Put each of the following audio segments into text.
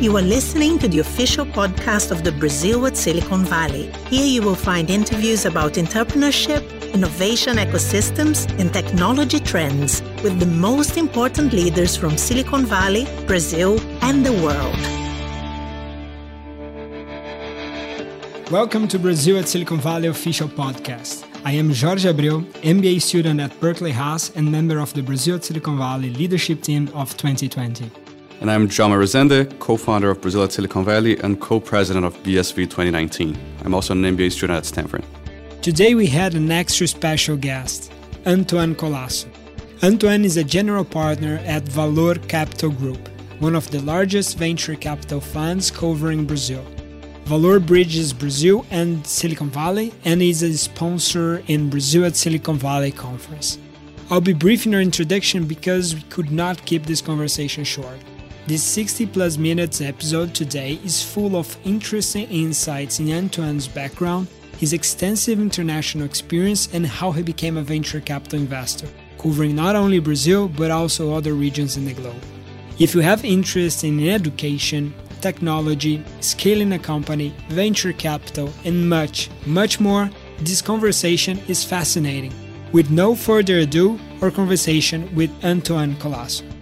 You are listening to the official podcast of the Brazil at Silicon Valley. Here you will find interviews about entrepreneurship, innovation ecosystems, and technology trends with the most important leaders from Silicon Valley, Brazil, and the world. Welcome to Brazil at Silicon Valley official podcast. I am Jorge Abreu, MBA student at Berkeley Haas and member of the Brazil at Silicon Valley leadership team of 2020. And I'm Jaume Rezende, co founder of Brazil at Silicon Valley and co president of BSV 2019. I'm also an MBA student at Stanford. Today we had an extra special guest, Antoine Colaço. Antoine is a general partner at Valor Capital Group, one of the largest venture capital funds covering Brazil. Valor bridges Brazil and Silicon Valley and is a sponsor in Brazil at Silicon Valley conference. I'll be brief in our introduction because we could not keep this conversation short. This 60 plus minutes episode today is full of interesting insights in Antoine's background, his extensive international experience, and how he became a venture capital investor, covering not only Brazil but also other regions in the globe. If you have interest in education, technology, scaling a company, venture capital, and much, much more, this conversation is fascinating. With no further ado, our conversation with Antoine Colaço.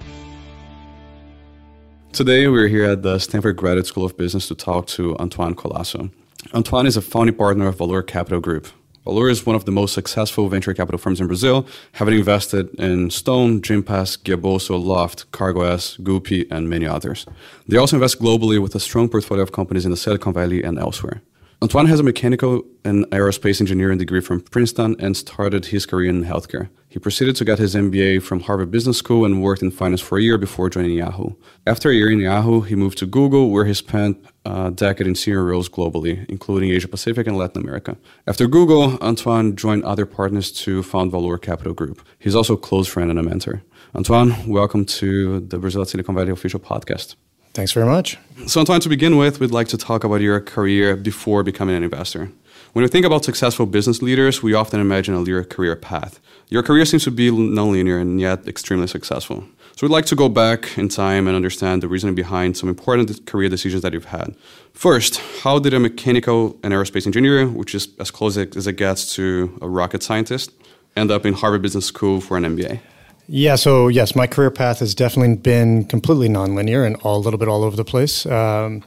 Today, we're here at the Stanford Graduate School of Business to talk to Antoine Colaço. Antoine is a founding partner of Valor Capital Group. Valor is one of the most successful venture capital firms in Brazil, having invested in Stone, Gympass, Guiabolso, Loft, CargoX, Gupy, and many others. They also invest globally with a strong portfolio of companies in the Silicon Valley and elsewhere. Antoine has a mechanical and aerospace engineering degree from Princeton and started his career in healthcare. He proceeded to get his MBA from Harvard Business School and worked in finance for a year before joining Yahoo. After a year in Yahoo, he moved to Google, where he spent a decade in senior roles globally, including Asia Pacific and Latin America. After Google, Antoine joined other partners to found Valor Capital Group. He's also a close friend and a mentor. Antoine, welcome to the Brazil Silicon Valley official podcast. Thanks very much. So, Antoine, to begin with, we'd like to talk about your career before becoming an investor. When we think about successful business leaders, we often imagine a linear career path. Your career seems to be nonlinear and yet extremely successful. So, we'd like to go back in time and understand the reasoning behind some important career decisions that you've had. First, how did a mechanical and aerospace engineer, which is as close as it gets to a rocket scientist, end up in Harvard Business School for an MBA? Yeah, so yes, my career path has definitely been completely nonlinear and all, a little bit all over the place. Um,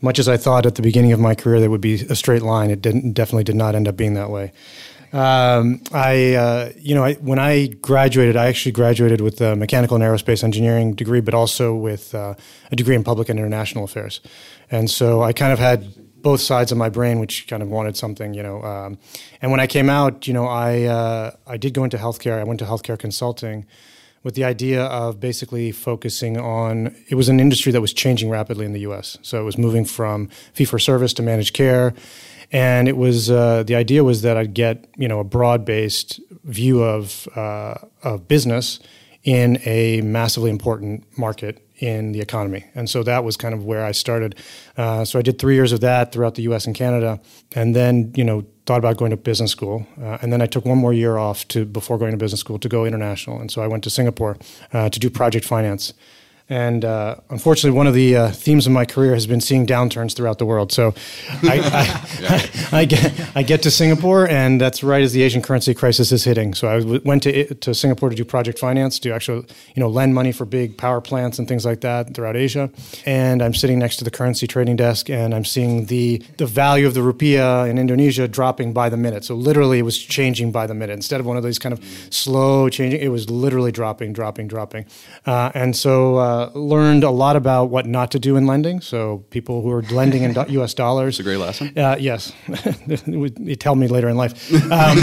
much as I thought at the beginning of my career that would be a straight line, it didn't, definitely did not end up being that way. Um, I, uh, you know, I, when I graduated, I actually graduated with a mechanical and aerospace engineering degree, but also with uh, a degree in public and international affairs. And so I kind of had both sides of my brain, which kind of wanted something, you know. Um, and when I came out, you know, I uh, I did go into healthcare. I went to healthcare consulting with the idea of basically focusing on. It was an industry that was changing rapidly in the U.S. So it was moving from fee for service to managed care, and it was uh, the idea was that I'd get you know a broad based view of uh, of business in a massively important market in the economy. And so that was kind of where I started. Uh, so I did three years of that throughout the U.S. and Canada, and then you know thought about going to business school. Uh, and then I took one more year off to before going to business school to go international. And so I went to Singapore uh, to do project finance. And uh, unfortunately, one of the uh, themes of my career has been seeing downturns throughout the world. So I, I, I, get, I get to Singapore, and that's right as the Asian currency crisis is hitting. So I w- went to, to Singapore to do project finance, to actually you know, lend money for big power plants and things like that throughout Asia. And I'm sitting next to the currency trading desk, and I'm seeing the, the value of the rupiah in Indonesia dropping by the minute. So literally, it was changing by the minute. Instead of one of these kind of slow changing, it was literally dropping, dropping, dropping. Uh, and so uh, learned a lot about what not to do in lending. So people who are lending in U.S. dollars. It's a great lesson. Uh, yes, you tell me later in life. Um,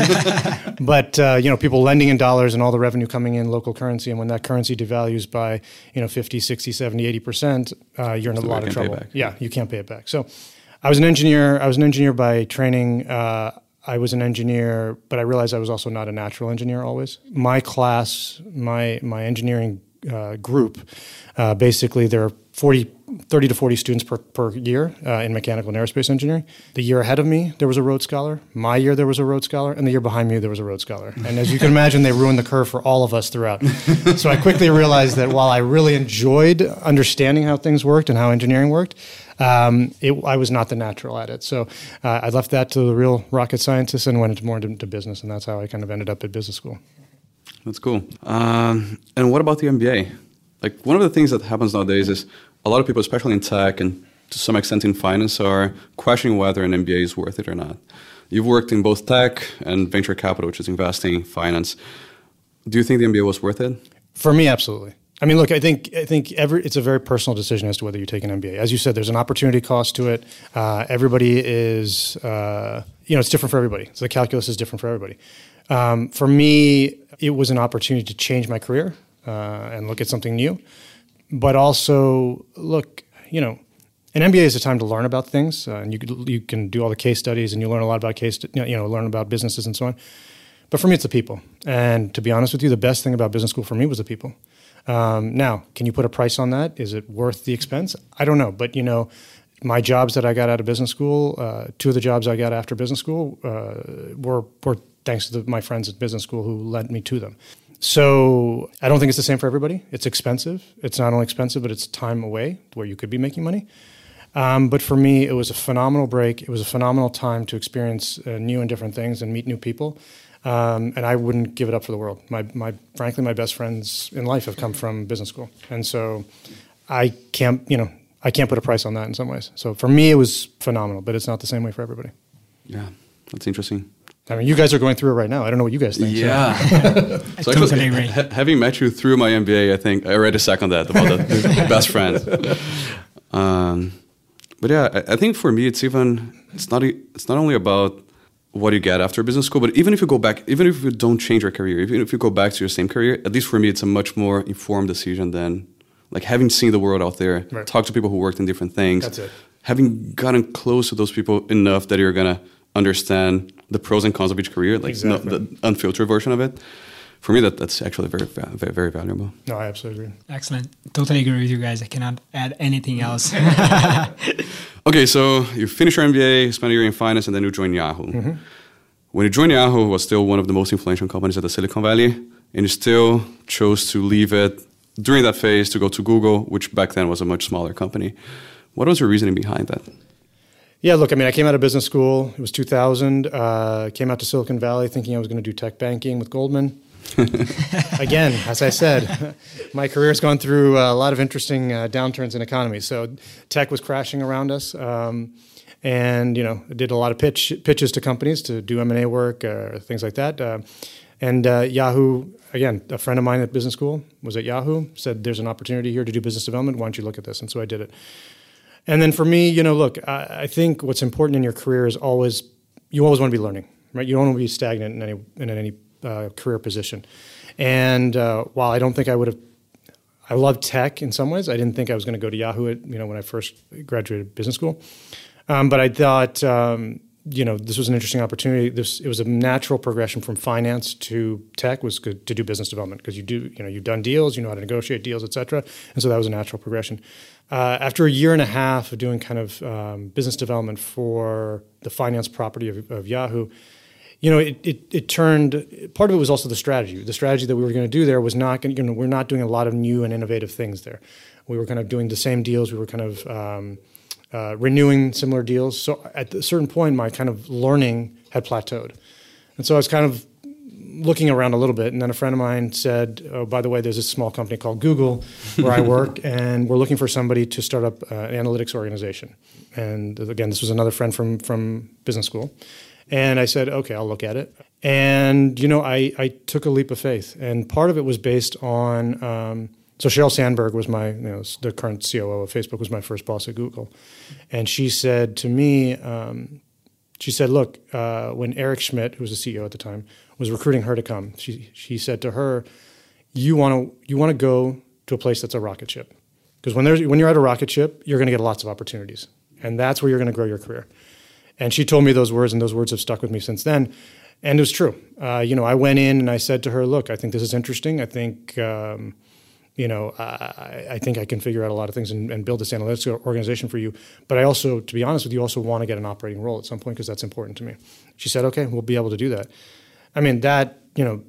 but uh, you know, people lending in dollars and all the revenue coming in local currency, and when that currency devalues by you know 50, 60, 70, 80 percent, uh, you're in a lot of trouble. Yeah, you can't pay it back. So I was an engineer. I was an engineer by training. Uh, I was an engineer, but I realized I was also not a natural engineer always. My class, my my engineering uh, group. Uh, basically, there are 40 30 to 40 students per, per year uh, in mechanical and aerospace engineering. The year ahead of me, there was a Rhodes Scholar. My year, there was a Rhodes Scholar. And the year behind me, there was a Rhodes Scholar. And as you can imagine, they ruined the curve for all of us throughout. so I quickly realized that while I really enjoyed understanding how things worked and how engineering worked, um, it, I was not the natural at it. So uh, I left that to the real rocket scientists and went into more into business. And that's how I kind of ended up at business school. That's cool. Um, and what about the MBA? Like one of the things that happens nowadays is a lot of people, especially in tech and to some extent in finance, are questioning whether an MBA is worth it or not. You've worked in both tech and venture capital, which is investing, finance. Do you think the MBA was worth it? For me, absolutely. I mean, look, I think I think every it's a very personal decision as to whether you take an MBA. As you said, there's an opportunity cost to it. Uh, everybody is, uh, you know, it's different for everybody. So the calculus is different for everybody. Um, for me, it was an opportunity to change my career uh, and look at something new, but also look, you know, an MBA is a time to learn about things, uh, and you can, you can do all the case studies, and you learn a lot about case, you know, learn about businesses and so on. But for me, it's the people. And to be honest with you, the best thing about business school for me was the people. Um, now, can you put a price on that? Is it worth the expense? I don't know, but you know, my jobs that I got out of business school, uh, two of the jobs I got after business school, uh, were were thanks to the, my friends at business school who led me to them. So I don't think it's the same for everybody. It's expensive. It's not only expensive, but it's time away where you could be making money. Um, but for me, it was a phenomenal break. It was a phenomenal time to experience uh, new and different things and meet new people. Um, and I wouldn't give it up for the world. My, my, frankly, my best friends in life have come from business school, and so I can't, you know, I can't put a price on that in some ways. So for me, it was phenomenal, but it's not the same way for everybody. Yeah, that's interesting. I mean, you guys are going through it right now. I don't know what you guys think. Yeah. So, so totally agree. Ha- having met you through my MBA, I think I already second that about the best friends. Um, but yeah, I, I, think for me, it's even it's not it's not only about what you get after business school, but even if you go back, even if you don't change your career, even if you go back to your same career, at least for me, it's a much more informed decision than like having seen the world out there, right. talk to people who worked in different things. That's it. Having gotten close to those people enough that you're gonna understand the pros and cons of each career, like exactly. no, the unfiltered version of it. For me, that, that's actually very, very, very valuable. No, I absolutely agree. Excellent. Totally agree with you guys. I cannot add anything else. okay, so you finish your MBA, spend a year in finance, and then you join Yahoo. Mm-hmm. When you joined Yahoo, it was still one of the most influential companies at the Silicon Valley, and you still chose to leave it during that phase to go to Google, which back then was a much smaller company. What was your reasoning behind that? Yeah, look, I mean, I came out of business school. It was 2000. Uh, came out to Silicon Valley thinking I was going to do tech banking with Goldman. Again, as I said, my career has gone through a lot of interesting uh, downturns in economy. So tech was crashing around us. Um, and you know, did a lot of pitch pitches to companies to do M and A work, uh, things like that. Uh, and uh, Yahoo, again, a friend of mine at business school was at Yahoo. Said, "There's an opportunity here to do business development. Why don't you look at this?" And so I did it. And then for me, you know, look, I, I think what's important in your career is always you always want to be learning, right? You don't want to be stagnant in any in any uh, career position. And uh, while I don't think I would have, I love tech in some ways. I didn't think I was going to go to Yahoo. At, you know, when I first graduated business school, um, but I thought. Um, you know, this was an interesting opportunity. This it was a natural progression from finance to tech was good to do business development because you do, you know, you've done deals, you know how to negotiate deals, et cetera, and so that was a natural progression. Uh, after a year and a half of doing kind of um, business development for the finance property of, of Yahoo, you know, it, it, it, turned. Part of it was also the strategy. The strategy that we were going to do there was not going. You know, we're not doing a lot of new and innovative things there. We were kind of doing the same deals. We were kind of um, uh, renewing similar deals. So at a certain point, my kind of learning had plateaued, and so I was kind of looking around a little bit, and then a friend of mine said, "Oh, by the way, there's a small company called Google where I work, and we're looking for somebody to start up uh, an analytics organization." And again, this was another friend from from business school, and I said, "Okay, I'll look at it." And you know, I I took a leap of faith, and part of it was based on. Um, so Sheryl Sandberg was my, you know, the current COO of Facebook was my first boss at Google, and she said to me, um, she said, "Look, uh, when Eric Schmidt, who was the CEO at the time, was recruiting her to come. She she said to her, "You want to you want to go to a place that's a rocket ship, because when there's when you're at a rocket ship, you're going to get lots of opportunities, and that's where you're going to grow your career." And she told me those words, and those words have stuck with me since then. And it was true. Uh, you know, I went in and I said to her, "Look, I think this is interesting. I think." Um, you know, I, I, think I can figure out a lot of things and, and, build this analytics organization for you. But I also, to be honest with you, also want to get an operating role at some point because that's important to me. She said, okay, we'll be able to do that. I mean, that, you know,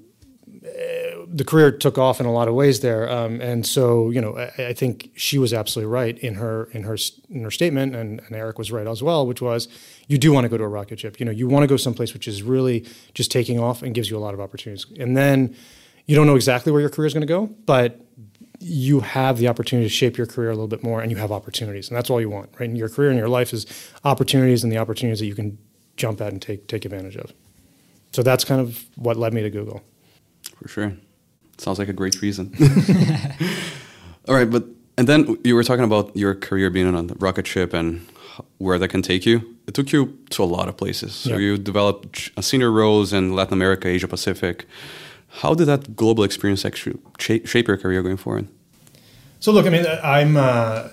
the career took off in a lot of ways there, um, and so you know I, I, think she was absolutely right in her in her in her statement, and, and, Eric was right as well, which was you do want to go to a rocket ship. You know, you want to go someplace which is really just taking off and gives you a lot of opportunities, and then you don't know exactly where your career is going to go, but you have the opportunity to shape your career a little bit more, and you have opportunities, and that's all you want, right? In your career and your life is opportunities and the opportunities that you can jump at and take take advantage of. So that's kind of what led me to Google. For sure. Sounds like a great reason. All right, but and then you were talking about your career being on a rocket ship and where that can take you. It took you to a lot of places. So yeah. you developed a senior roles in Latin America, Asia Pacific. How did that global experience actually shape your career going forward? So look, I mean, I'm uh,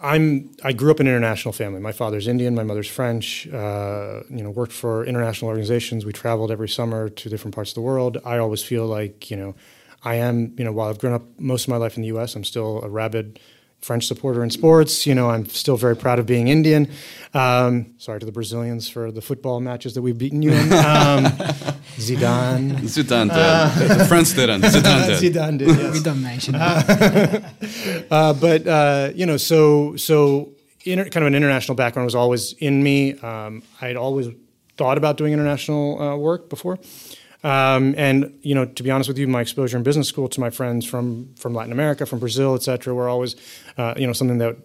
I'm I grew up in an international family. My father's Indian, my mother's French. Uh, you know, worked for international organizations. We traveled every summer to different parts of the world. I always feel like you know, I am you know, while I've grown up most of my life in the U.S., I'm still a rabid French supporter in sports. You know, I'm still very proud of being Indian. Um, sorry to the Brazilians for the football matches that we've beaten you in. Um, Zidane. Zidane did. Uh, the French didn't. Zidane did. Zidane did. Yes. We don't mention. Uh, uh, but uh, you know, so so inter- kind of an international background was always in me. Um, I'd always thought about doing international uh, work before. Um, and you know, to be honest with you, my exposure in business school to my friends from from Latin America, from Brazil, et cetera, were always uh, you know something that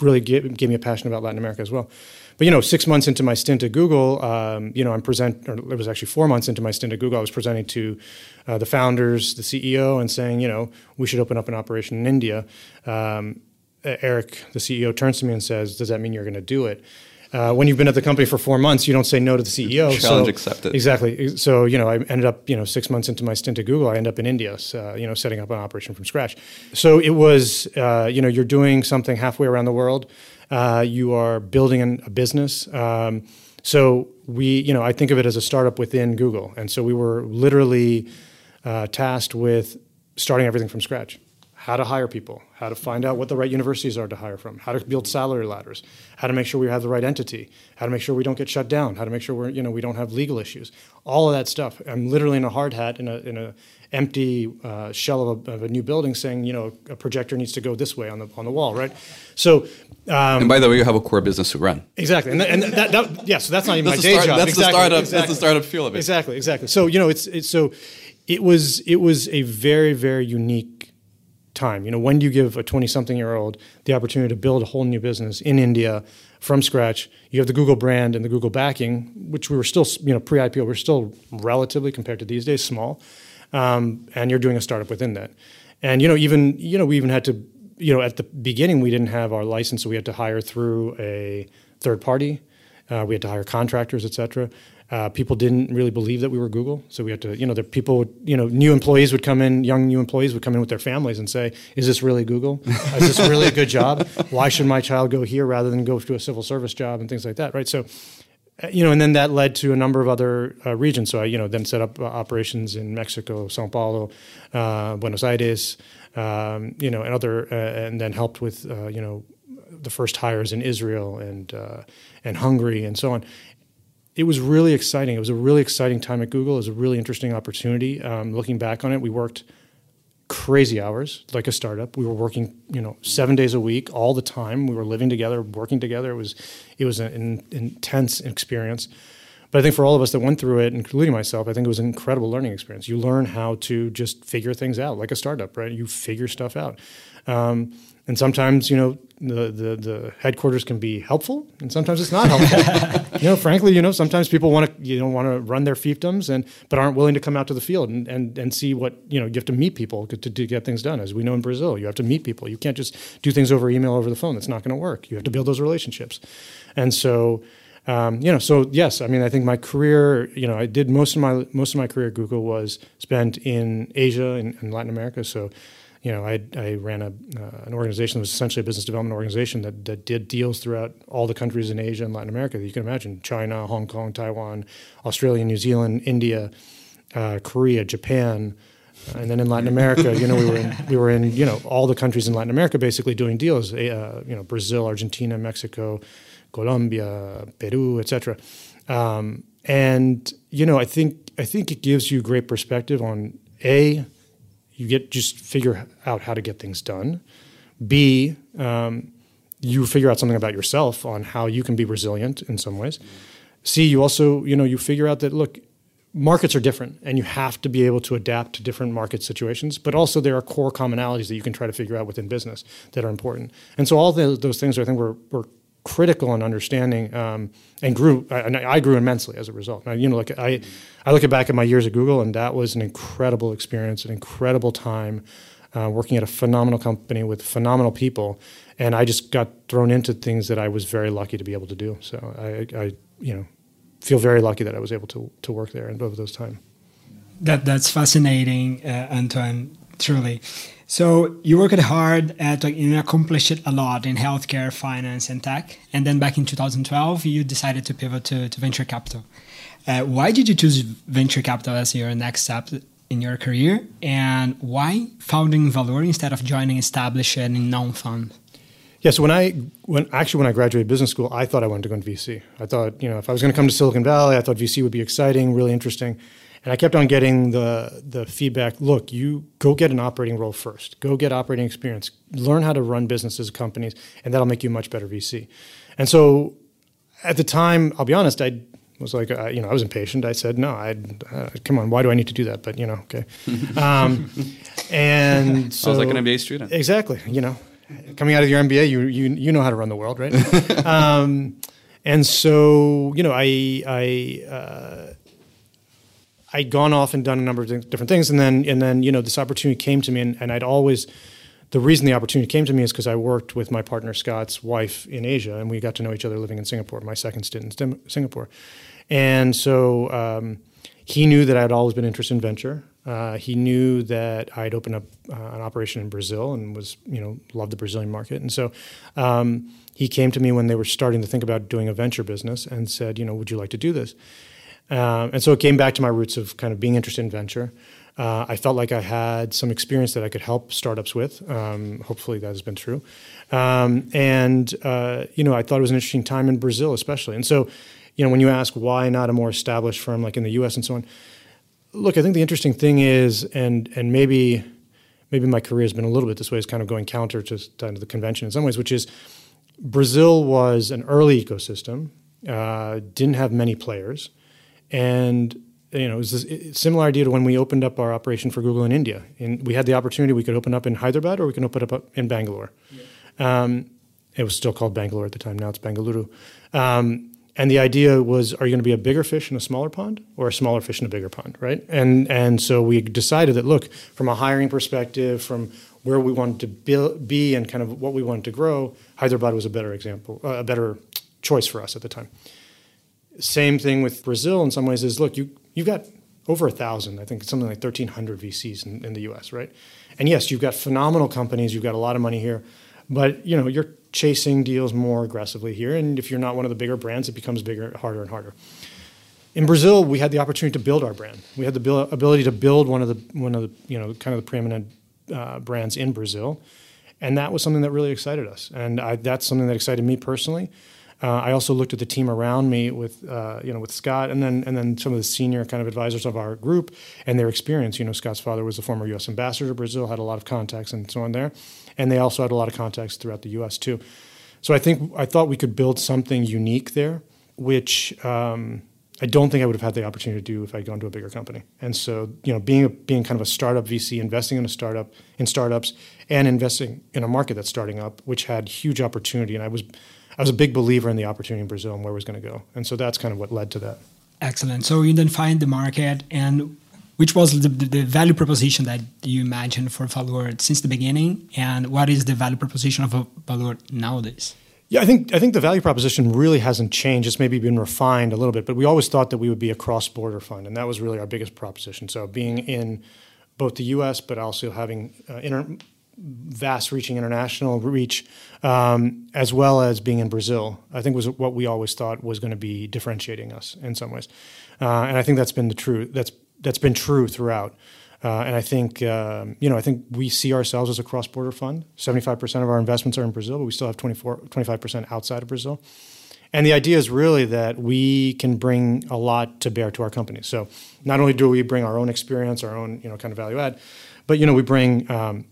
really gave, gave, me a passion about Latin America as well. But you know, six months into my stint at Google, um, you know, I'm present. Or it was actually four months into my stint at Google. I was presenting to uh, the founders, the CEO, and saying, you know, we should open up an operation in India. Um, Eric, the CEO, turns to me and says, "Does that mean you're going to do it?" Uh, when you've been at the company for four months, you don't say no to the CEO. Challenge so, accepted. Exactly. So you know, I ended up you know six months into my stint at Google, I ended up in India, uh, you know, setting up an operation from scratch. So it was uh, you know you're doing something halfway around the world. Uh, you are building an, a business. Um, so we you know I think of it as a startup within Google, and so we were literally uh, tasked with starting everything from scratch how to hire people, how to find out what the right universities are to hire from, how to build salary ladders, how to make sure we have the right entity, how to make sure we don't get shut down, how to make sure we're, you know, we don't have legal issues. All of that stuff. I'm literally in a hard hat in a, in a empty uh, shell of a, of a, new building saying, you know, a projector needs to go this way on the, on the wall, right? So. Um, and by the way, you have a core business to run. Exactly. And, and that, that, yeah, so that's not even that's my day start, job. That's exactly, the startup, exactly. that's the startup feel of it. Exactly, exactly. So, you know, it's, it's so it was, it was a very, very unique time. You know, when do you give a 20 something year old the opportunity to build a whole new business in India from scratch? You have the Google brand and the Google backing, which we were still, you know, pre IPO, we're still relatively compared to these days small. Um, and you're doing a startup within that. And, you know, even, you know, we even had to, you know, at the beginning, we didn't have our license, so we had to hire through a third party. Uh, we had to hire contractors, et cetera. Uh, people didn't really believe that we were Google, so we had to, you know, the people, would, you know, new employees would come in, young new employees would come in with their families and say, "Is this really Google? Is this really a good job? Why should my child go here rather than go to a civil service job and things like that?" Right. So, uh, you know, and then that led to a number of other uh, regions. So I, you know, then set up uh, operations in Mexico, São Paulo, uh, Buenos Aires, um, you know, and other, uh, and then helped with, you know, the first hires in Israel and and Hungary and so on it was really exciting. It was a really exciting time at Google. It was a really interesting opportunity. Um, looking back on it, we worked crazy hours like a startup. We were working, you know, seven days a week all the time. We were living together, working together. It was, it was an, an intense experience. But I think for all of us that went through it, including myself, I think it was an incredible learning experience. You learn how to just figure things out like a startup, right? You figure stuff out. Um, and sometimes, you know, the, the, the headquarters can be helpful, and sometimes it's not helpful. you know, frankly, you know, sometimes people want to you know want to run their fiefdoms and but aren't willing to come out to the field and, and, and see what you know. You have to meet people to, to get things done. As we know in Brazil, you have to meet people. You can't just do things over email over the phone. That's not going to work. You have to build those relationships, and so. Um, you know, so yes, I mean, I think my career, you know, I did most of my most of my career at Google was spent in Asia and, Latin America. So, you know, I, I ran a, uh, an organization that was essentially a business development organization that, that did deals throughout all the countries in Asia and Latin America that you can imagine China, Hong Kong, Taiwan, Australia, New Zealand, India, uh, Korea, Japan, and then in Latin America, you know, we were in we were in you know all the countries in Latin America basically doing deals. Uh, you know, Brazil, Argentina, Mexico, Colombia, Peru, etc. Um, and you know, I think I think it gives you great perspective on a you get just figure out how to get things done. B um, you figure out something about yourself on how you can be resilient in some ways. C you also you know you figure out that look markets are different and you have to be able to adapt to different market situations but also there are core commonalities that you can try to figure out within business that are important and so all the, those things i think were, were critical in understanding um, and grew and I grew immensely as a result. Now, you know, like I, I look back at my years at Google, and that was an incredible experience, an incredible time uh, working at a phenomenal company with phenomenal people, and I just got thrown into things that I was very lucky to be able to do. So I, I you know, feel very lucky that I was able to to work there and over those time. That that's fascinating, uh, Antoine. Truly. So you worked hard at you accomplished a lot in healthcare, finance, and tech, and then back in 2012 you decided to pivot to, to venture capital. Uh, why did you choose venture capital as your next step in your career, and why founding Valor instead of joining established and known fund? Yeah, so when I when actually when I graduated business school, I thought I wanted to go into VC. I thought you know if I was going to come to Silicon Valley, I thought VC would be exciting, really interesting. And I kept on getting the the feedback. Look, you go get an operating role first. Go get operating experience. Learn how to run businesses, companies, and that'll make you a much better VC. And so, at the time, I'll be honest, I was like, uh, you know, I was impatient. I said, no, I uh, come on, why do I need to do that? But you know, okay. Um, and so, I was like an MBA student. Exactly. You know, coming out of your MBA, you you you know how to run the world, right? um, and so, you know, I I. Uh, I'd gone off and done a number of different things, and then and then you know this opportunity came to me, and, and I'd always the reason the opportunity came to me is because I worked with my partner Scott's wife in Asia, and we got to know each other living in Singapore. My second stint in Singapore, and so um, he knew that I'd always been interested in venture. Uh, he knew that I'd opened up uh, an operation in Brazil and was you know loved the Brazilian market, and so. Um, he came to me when they were starting to think about doing a venture business and said, you know, would you like to do this? Um, and so it came back to my roots of kind of being interested in venture. Uh, I felt like I had some experience that I could help startups with. Um, hopefully, that has been true. Um, and uh, you know, I thought it was an interesting time in Brazil, especially. And so, you know, when you ask why not a more established firm like in the U.S. and so on, look, I think the interesting thing is, and and maybe maybe my career has been a little bit this way, is kind of going counter to, the convention in some ways, which is Brazil was an early ecosystem, uh, didn't have many players. And you know, it was a similar idea to when we opened up our operation for Google in India. And we had the opportunity we could open up in Hyderabad or we can open up in Bangalore. Yeah. Um, it was still called Bengaluru at the time. Now it's Bangalore. Um, and the idea was, are you going to be a bigger fish in a smaller pond, or a smaller fish in a bigger pond, right? And and so we decided that look, from a hiring perspective, from where we wanted to be, be and kind of what we wanted to grow, Hyderabad was a better example, uh, a better choice for us at the time. Same thing with Brazil in some ways is look, you, you've got over a thousand, I think something like 1,300 VCs in, in the US, right? And yes, you've got phenomenal companies, you've got a lot of money here, but you know, you're chasing deals more aggressively here. And if you're not one of the bigger brands, it becomes bigger, harder and harder. In Brazil, we had the opportunity to build our brand. We had the ability to build one of the one of the you know kind of the preeminent uh, brands in Brazil, and that was something that really excited us. And I, that's something that excited me personally. Uh, I also looked at the team around me with uh, you know with Scott and then and then some of the senior kind of advisors of our group and their experience. You know, Scott's father was a former U.S. ambassador to Brazil, had a lot of contacts and so on there, and they also had a lot of contacts throughout the U.S. too. So I think I thought we could build something unique there, which. Um, I don't think I would have had the opportunity to do if I'd gone to a bigger company. And so, you know, being a, being kind of a startup VC, investing in a startup in startups, and investing in a market that's starting up, which had huge opportunity, and I was I was a big believer in the opportunity in Brazil and where it was going to go. And so that's kind of what led to that. Excellent. So you then find the market and which was the, the, value proposition that you imagined for Valor since the beginning and what is the value proposition of Valor nowadays? Yeah, I think I think the value proposition really hasn't changed. It's maybe been refined a little bit, but we always thought that we would be a cross-border fund, and that was really our biggest proposition. So being in both the U.S. but also having uh, inter- vast reaching international reach, um, as well as being in Brazil, I think was what we always thought was going to be differentiating us in some ways, uh, and I think that's been the true that's that's been true throughout. Uh, and I think um, you know I think we see ourselves as a cross-border fund. Seventy-five percent of our investments are in Brazil, but we still have 25 percent outside of Brazil. And the idea is really that we can bring a lot to bear to our companies. So not only do we bring our own experience, our own you know kind of value add, but you know we bring um,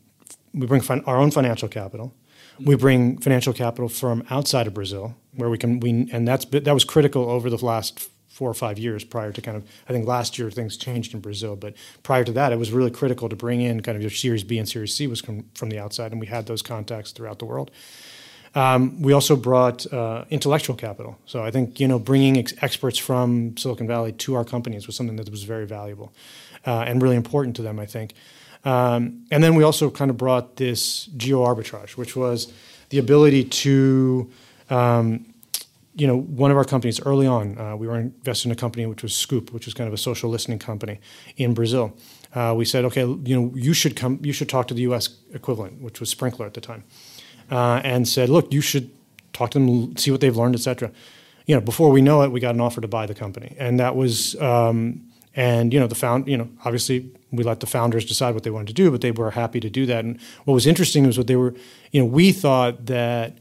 we bring fin- our own financial capital. We bring financial capital from outside of Brazil, where we can we and that's that was critical over the last four or five years prior to kind of I think last year things changed in Brazil, but prior to that it was really critical to bring in kind of your Series B and Series C was from, from the outside, and we had those contacts throughout the world. Um, we also brought uh, intellectual capital. So I think you know bringing ex- experts from Silicon Valley to our companies was something that was very valuable uh, and really important to them. I think. Um, and then we also kind of brought this geo arbitrage, which was the ability to, um, you know, one of our companies early on, uh, we were invested in a company which was Scup, which was kind of a social listening company in Brazil. Uh, we said, okay, you know, you should come, you should talk to the U.S. equivalent, which was Sprinklr at the time, uh, and said, look, you should talk to them, see what they've learned, et cetera. You know, before we know it, we got an offer to buy the company, and that was, um, and you know, the found, you know, obviously we let the founders decide what they wanted to do, but they were happy to do that. And what was interesting was what they were, you know, we thought that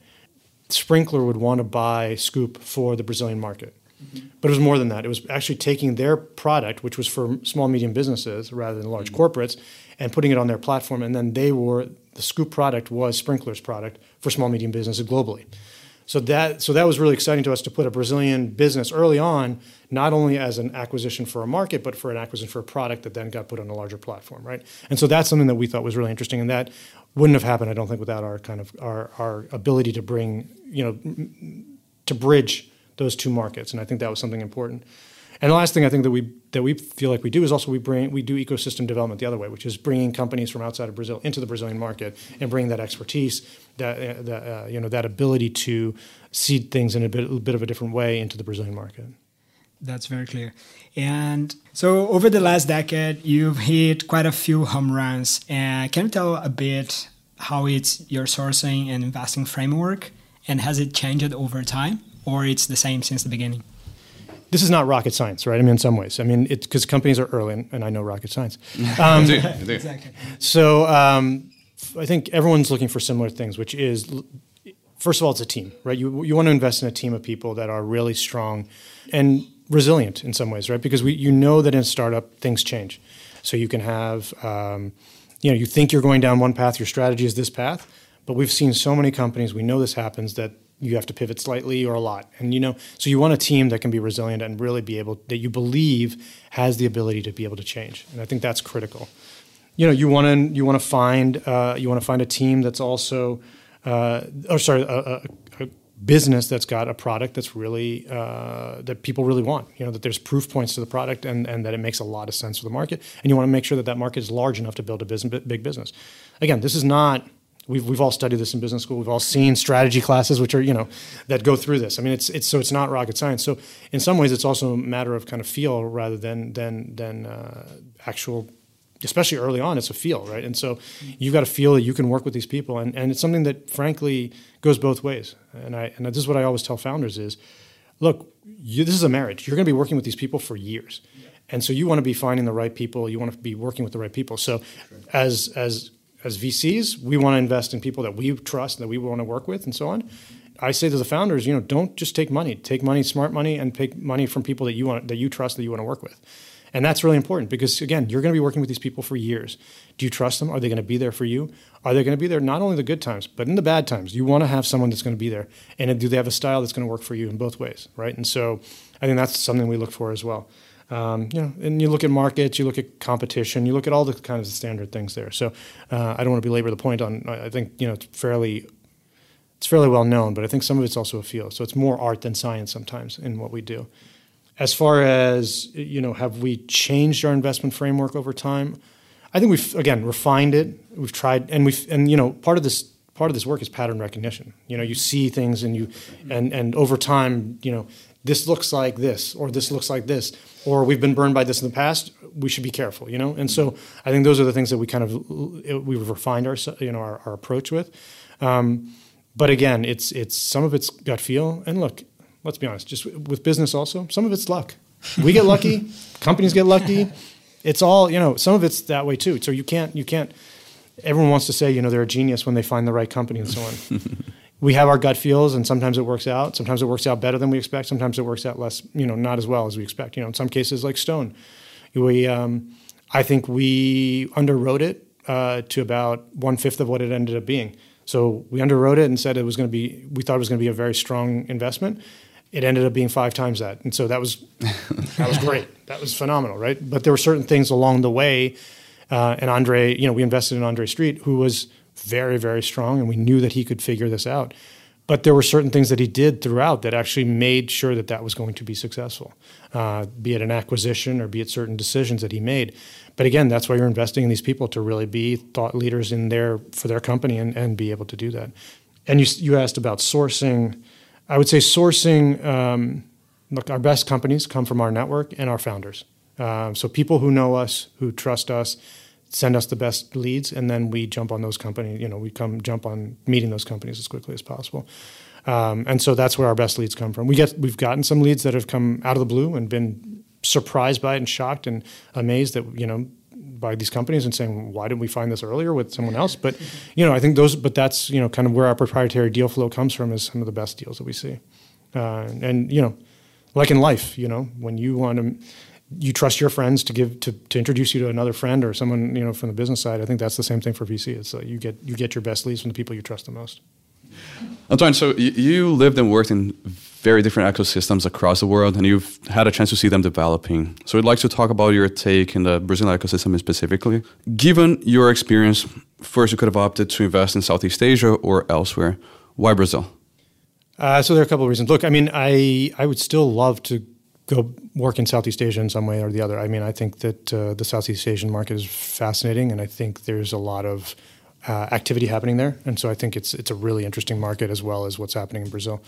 Sprinklr would want to buy Scup for the Brazilian market. Mm-hmm. But it was more than that. It was actually taking their product, which was for small, medium businesses rather than large mm-hmm. corporates, and putting it on their platform. And then they were, the Scup product was Sprinklr's product for small, medium businesses globally. So that so that was really exciting to us to put a Brazilian business early on, not only as an acquisition for a market, but for an acquisition for a product that then got put on a larger platform, right? And so that's something that we thought was really interesting, and that wouldn't have happened, I don't think, without our kind of our our ability to bring you know to bridge those two markets, and I think that was something important. And the last thing I think that we that we feel like we do is also we bring we do ecosystem development the other way, which is bringing companies from outside of Brazil into the Brazilian market and bringing that expertise, that uh, the, uh, you know that ability to seed things in a bit, a bit of a different way into the Brazilian market. That's very clear. And so over the last decade, you've hit quite a few home runs. And can you tell a bit how it's your sourcing and investing framework, and has it changed over time, or it's the same since the beginning? This is not rocket science, right? I mean, in some ways, I mean, it's because companies are early, and, and, I know rocket science. Um, exactly. So um, I think everyone's looking for similar things, which is first of all, it's a team, right? You you want to invest in a team of people that are really strong and resilient in some ways, right? Because we you know that in a startup things change, so you can have. Um, you know, you think you're going down one path, your strategy is this path, but we've seen so many companies, we know this happens, that you have to pivot slightly or a lot. And you know, so you want a team that can be resilient and really be able that you believe has the ability to be able to change. And I think that's critical. You know, you want to you want to find uh, you want to find a team that's also, uh, or sorry, a, a, a, business that's got a product that's really uh, that people really want. You know, that there's proof points to the product and and that it makes a lot of sense for the market. And you want to make sure that that market is large enough to build a business, big business. Again, this is not We've, we've all studied this in business school. We've all seen strategy classes, which are you know that go through this. I mean, it's it's so it's not rocket science. So in some ways, it's also a matter of kind of feel rather than than than uh, actual. Especially early on, it's a feel, right? And so you've got to feel that you can work with these people, and, and it's something that frankly goes both ways. And I and this is what I always tell founders is, look, you, this is a marriage. You're going to be working with these people for years. And so you want to be finding the right people. You want to be working with the right people. So, as as as VCs, we want to invest in people that we trust, that we want to work with, and so on. I say to the founders, you know, don't just take money. Take money, smart money, and take money from people that you want, that you trust, that you want to work with. And that's really important because again, you're going to be working with these people for years. Do you trust them? Are they going to be there for you? Are they going to be there not only the good times, but in the bad times? You want to have someone that's going to be there, and do they have a style that's going to work for you in both ways, right? And so, I think that's something we look for as well. Um, you know, and you look at markets, you look at competition, you look at all the kinds of standard things there. So uh, I don't want to belabor the point on. I think you know it's fairly it's fairly well known, but I think some of it's also a feel. So it's more art than science sometimes in what we do. As far as you know, have we changed our investment framework over time? I think we've again refined it. We've tried, and we've and you know part of this part of this work is pattern recognition. You know, you see things, and you and and over time, you know, this looks like this or this looks like this or we've been burned by this in the past we should be careful you know and so i think those are the things that we kind of we've refined our you know our, our approach with um, but again it's it's some of it's gut feel and look let's be honest just with business also some of it's luck we get lucky companies get lucky it's all you know. Some of it's that way too. So you can't you can't. Everyone wants to say you know they're a genius when they find the right company and so on. we have our gut feels, and sometimes it works out. Sometimes it works out better than we expect. Sometimes it works out less, you know, not as well as we expect. You know, in some cases like Stone, we um, I think we underwrote it uh, to about one fifth of what it ended up being. So we underwrote it and said it was going to be. We thought it was going to be a very strong investment. It ended up being five times that, and so that was that was great. That was phenomenal, right? But there were certain things along the way, uh, and Andre, you know, we invested in Andre Street, who was very very strong, and we knew that he could figure this out. But there were certain things that he did throughout that actually made sure that that was going to be successful, uh, be it an acquisition or be it certain decisions that he made. But again, that's why you're investing in these people to really be thought leaders in their for their company and, and be able to do that. And you you asked about sourcing. I would say sourcing. Um, look, our best companies come from our network and our founders. Um, so people who know us, who trust us, send us the best leads, and then we jump on those companies. You know, we come jump on meeting those companies as quickly as possible. Um, and so that's where our best leads come from. We get we've gotten some leads that have come out of the blue and been surprised by it and shocked and amazed that you know by these companies and saying why didn't we find this earlier with someone else but you know i think those but that's you know kind of where our proprietary deal flow comes from is some of the best deals that we see uh, and you know like in life you know when you want to you trust your friends to give to, to introduce you to another friend or someone you know from the business side i think that's the same thing for vc it's you get you get your best leads from the people you trust the most Antoine, so you lived and worked in very different ecosystems across the world, and you've had a chance to see them developing. So I'd like to talk about your take in the Brazilian ecosystem specifically. Given your experience, first you could have opted to invest in Southeast Asia or elsewhere. Why Brazil? Uh, so there are a couple of reasons. Look, I mean, I I would still love to go work in Southeast Asia in some way or the other. I mean, I think that uh, the Southeast Asian market is fascinating, and I think there's a lot of uh, activity happening there, and so I think it's it's a really interesting market as well as what's happening in Brazil.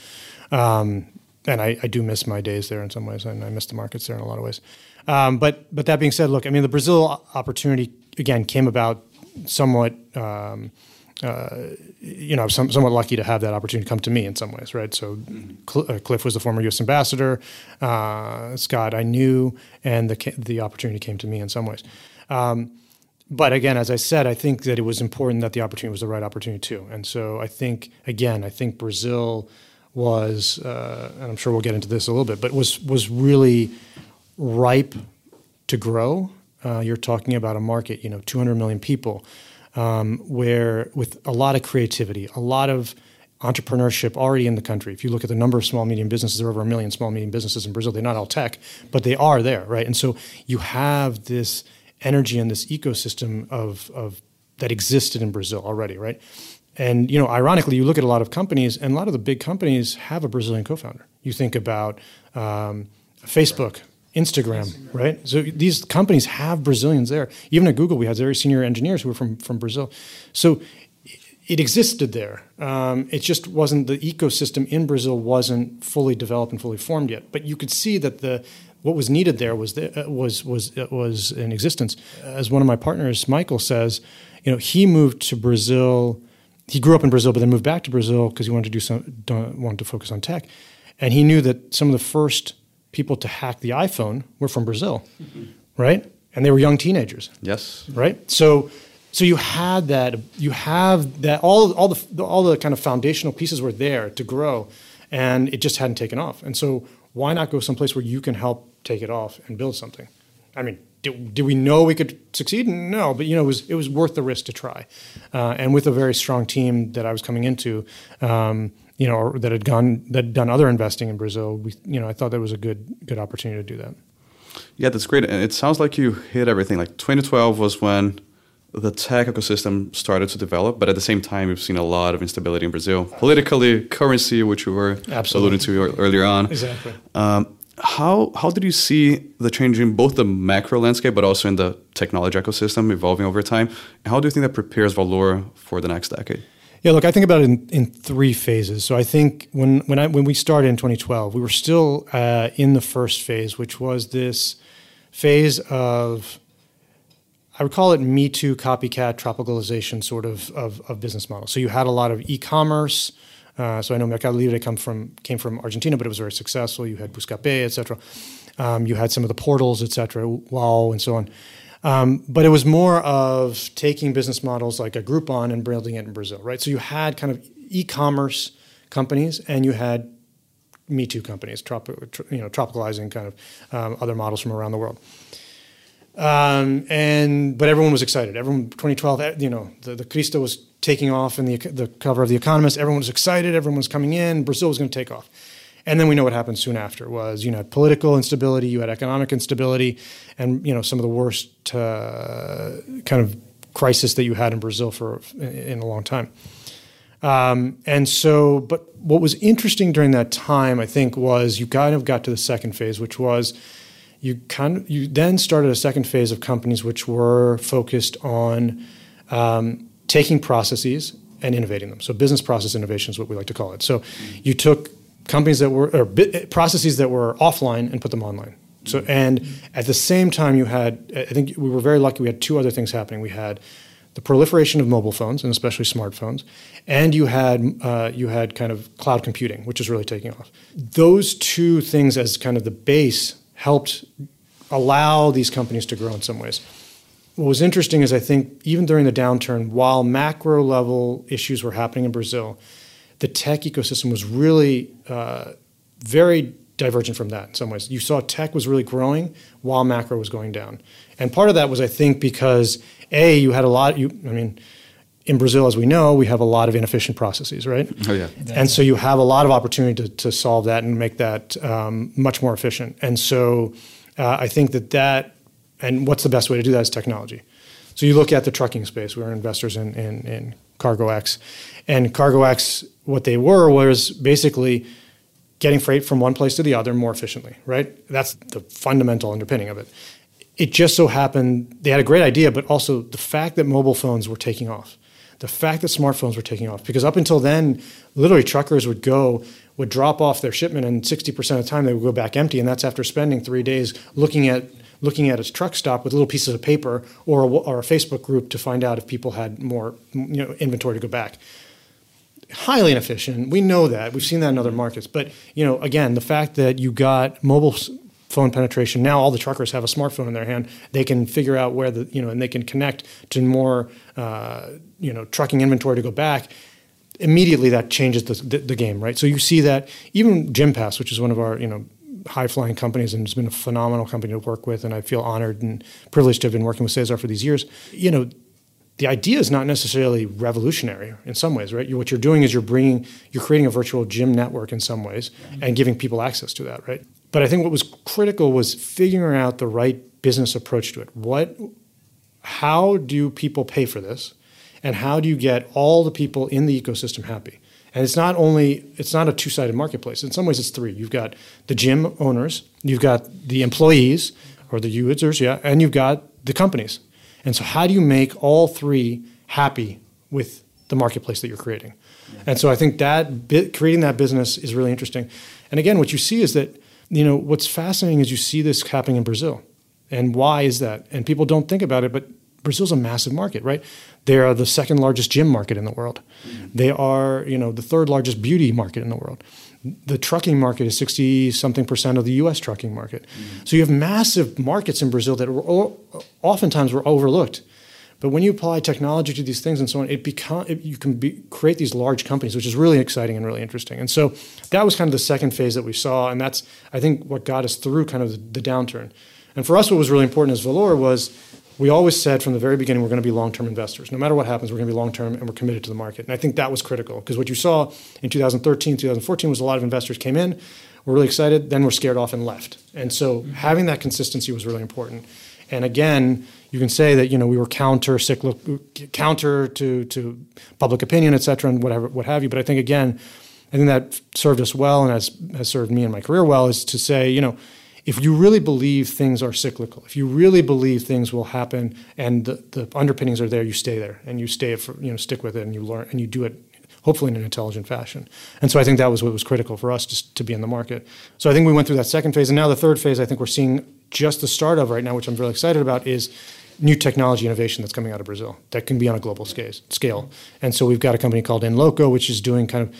Um, and I, I, do miss my days there in some ways, and I miss the markets there in a lot of ways. Um, but but that being said, look, I mean, the Brazil opportunity again came about somewhat. Um, uh, you know, I'm some, somewhat lucky to have that opportunity come to me in some ways, right? So, Cl- uh, Cliff was the former U.S. ambassador. Uh, Scott, I knew, and the the opportunity came to me in some ways. Um, but again, as I said, I think that it was important that the opportunity was the right opportunity too. And so I think again, I think Brazil was, uh, and I'm sure we'll get into this a little bit, but was was really ripe to grow. Uh, you're talking about a market, you know, 200 million people, um, where with a lot of creativity, a lot of entrepreneurship already in the country. If you look at the number of small medium businesses, there are over a million small medium businesses in Brazil. They're not all tech, but they are there, right? And so you have this energy in this ecosystem of, of that existed in Brazil already, right? And you know, ironically, you look at a lot of companies, and a lot of the big companies have a Brazilian co-founder. You think about um, Facebook, Instagram, right? So these companies have Brazilians there. Even at Google, we had very senior engineers who were from from Brazil. So it existed there. Um, it just wasn't the ecosystem in Brazil wasn't fully developed and fully formed yet. But you could see that the what was needed there was the, uh, was was uh, was in existence. As one of my partners, Michael says, you know, he moved to Brazil. He grew up in Brazil, but then moved back to Brazil because he wanted to do some wanted to focus on tech, and he knew that some of the first people to hack the iPhone were from Brazil, right? And they were young teenagers. Yes. Right. So so you had that you have that all all the all the kind of foundational pieces were there to grow and it just hadn't taken off and so why not go someplace where you can help take it off and build something? I mean, did, did we know we could succeed? No, but you know, it was it was worth the risk to try. Uh, and with a very strong team that I was coming into, um, you know, that had gone that done other investing in Brazil, we, you know, I thought that was a good good opportunity to do that. Yeah, that's great. And it sounds like you hit everything. Like 2012 was when the tech ecosystem started to develop, but at the same time, we've seen a lot of instability in Brazil, politically, currency, which we were Absolutely. alluding to earlier on. Exactly. Um, how how did you see the change in both the macro landscape, but also in the technology ecosystem evolving over time? And how do you think that prepares Valor for the next decade? Yeah, look, I think about it in, in three phases. So I think when when I when we started in 2012, we were still uh, in the first phase, which was this phase of I would call it Me Too copycat tropicalization sort of, of, of business model. So you had a lot of e-commerce. Uh, so I know Mercado Libre come from, came from Argentina, but it was very successful. You had Buscapé, et cetera. Um, you had some of the portals, et cetera, UOL, and so on. Um, but it was more of taking business models like a Groupon and building it in Brazil, right? So you had kind of e-commerce companies and you had Me Too companies, trop- you know, tropicalizing kind of um, other models from around the world. Um, and but everyone was excited. Everyone, 2012, eh, you know, the, the Cristo was taking off in the the cover of the Economist. Everyone was excited. Everyone was coming in. Brazil was going to take off. And then we know what happened soon after was you know political instability, you had economic instability, and you know some of the worst uh, kind of crisis that you had in Brazil for in a long time. Um, and so, but what was interesting during that time, I think, was you kind of got to the second phase, which was you kind of you then started a second phase of companies which were focused on um, taking processes and innovating them. So business process innovation is what we like to call it. So you took companies that were or processes that were offline and put them online. So and at the same time you had I think we were very lucky we had two other things happening. We had the proliferation of mobile phones and especially smartphones, and you had uh, you had kind of cloud computing, which is really taking off. Those two things as kind of the base helped allow these companies to grow in some ways. What was interesting is I think even during the downturn, while macro level issues were happening in Brazil, the tech ecosystem was really uh, very divergent from that in some ways. You saw tech was really growing while macro was going down. And part of that was, I think, because A, you had a lot, you, I mean, in Brazil, as we know, we have a lot of inefficient processes, right? Oh, yeah. And so you have a lot of opportunity to, to solve that and make that um, much more efficient. And so uh, I think that that, and what's the best way to do that is technology. So you look at the trucking space. We are investors in, in, in CargoX. And CargoX, what they were was basically getting freight from one place to the other more efficiently, right? That's the fundamental underpinning of it. It just so happened they had a great idea, but also the fact that mobile phones were taking off the fact that smartphones were taking off because up until then literally truckers would go would drop off their shipment and 60% of the time they would go back empty and that's after spending three days looking at looking at a truck stop with little pieces of paper or a, or a facebook group to find out if people had more you know inventory to go back highly inefficient we know that we've seen that in other markets but you know again the fact that you got mobile phone penetration. Now all the truckers have a smartphone in their hand. They can figure out where the you know, and they can connect to more uh, you know trucking inventory to go back. Immediately, that changes the, the, the game, right? So you see that even Gympass, which is one of our you know high flying companies and has been a phenomenal company to work with, and I feel honored and privileged to have been working with Cesar for these years. You know, the idea is not necessarily revolutionary in some ways, right? You, what you're doing is you're bringing, you're creating a virtual gym network in some ways, and giving people access to that, right? But I think what was critical was figuring out the right business approach to it. What, how do people pay for this, and how do you get all the people in the ecosystem happy? And it's not only it's not a two-sided marketplace. In some ways, it's three. You've got the gym owners, you've got the employees or the users, yeah, and you've got the companies. And so, how do you make all three happy with the marketplace that you're creating? Yeah. And so, I think that bit, creating that business is really interesting. And again, what you see is that you know, what's fascinating is you see this happening in Brazil. And why is that? And people don't think about it, but Brazil's a massive market, right? They are the second largest gym market in the world. Mm-hmm. They are, you know, the third largest beauty market in the world. The trucking market is 60 something percent of the US trucking market. Mm-hmm. So you have massive markets in Brazil that were oftentimes were overlooked. But when you apply technology to these things and so on, it become it, you can be, create these large companies, which is really exciting and really interesting. And so that was kind of the second phase that we saw, and that's I think what got us through kind of the, the downturn. And for us, what was really important as Valor was we always said from the very beginning we're going to be long-term investors. No matter what happens, we're going to be long-term and we're committed to the market. And I think that was critical because what you saw in 2013, 2014 was a lot of investors came in, were really excited, then were scared off and left. And so mm-hmm. having that consistency was really important. And again, you can say that you know we were counter cyclical, counter to to public opinion, et cetera, and whatever what have you. But I think again, I think that served us well and has has served me and my career well is to say you know if you really believe things are cyclical, if you really believe things will happen and the, the underpinnings are there, you stay there and you stay for, you know stick with it and you learn and you do it hopefully in an intelligent fashion. And so I think that was what was critical for us to, to be in the market. So I think we went through that second phase, and now the third phase I think we're seeing just the start of right now, which I'm really excited about, is new technology innovation that's coming out of Brazil that can be on a global scale. And so we've got a company called InLoco, which is doing kind of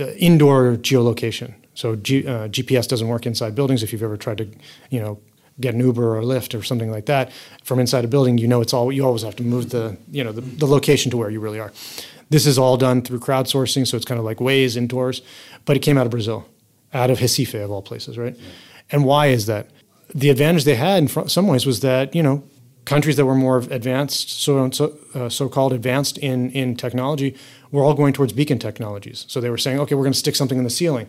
uh, indoor geolocation. So G, uh, GPS doesn't work inside buildings. If you've ever tried to, you know, get an Uber or a Lyft or something like that from inside a building, you know it's all you always have to move the you know the, the location to where you really are. This is all done through crowdsourcing, so it's kind of like Waze indoors, but it came out of Brazil, out of Recife of all places, right? Yeah. And why is that? The advantage they had in some ways was that you know countries that were more advanced, so so, uh, so-called advanced in in technology, were all going towards beacon technologies. So they were saying, okay, we're going to stick something in the ceiling.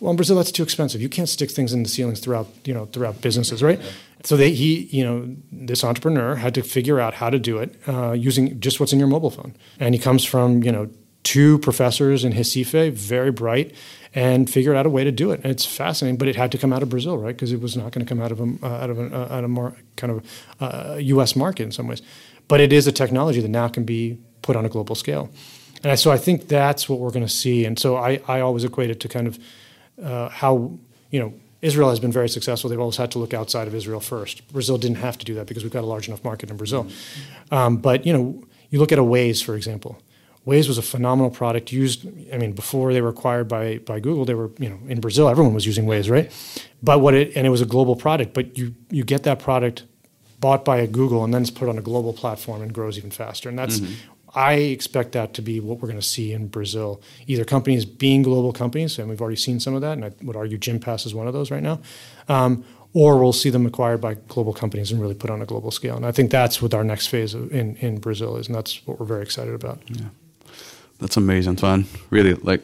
Well, in Brazil, that's too expensive. You can't stick things in the ceilings throughout, you know, throughout businesses, right? So they, he, you know, this entrepreneur had to figure out how to do it uh, using just what's in your mobile phone. And he comes from, you know, two professors in Recife, very bright, and figured out a way to do it. And it's fascinating, but it had to come out of Brazil, right? Because it was not going to come out of a, uh, out of a, uh, out of more kind of uh, U.S. market in some ways. But it is a technology that now can be put on a global scale. And so I think that's what we're going to see. And so I, I always equate it to kind of uh, how you know Israel has been very successful. They've always had to look outside of Israel first. Brazil didn't have to do that because we've got a large enough market in Brazil. Um, but you know, you look at a Waze, for example. Waze was a phenomenal product used. I mean, before they were acquired by by Google, they were you know in Brazil everyone was using Waze, right? But what it and it was a global product. But you you get that product bought by a Google and then it's put on a global platform and grows even faster. And that's mm-hmm. I expect that to be what we're going to see in Brazil. Either companies being global companies, and we've already seen some of that, and I would argue Gympass is one of those right now, um, or we'll see them acquired by global companies and really put on a global scale. And I think that's what our next phase in, in Brazil is, and that's what we're very excited about. Yeah. That's amazing, Antoine. Really, like,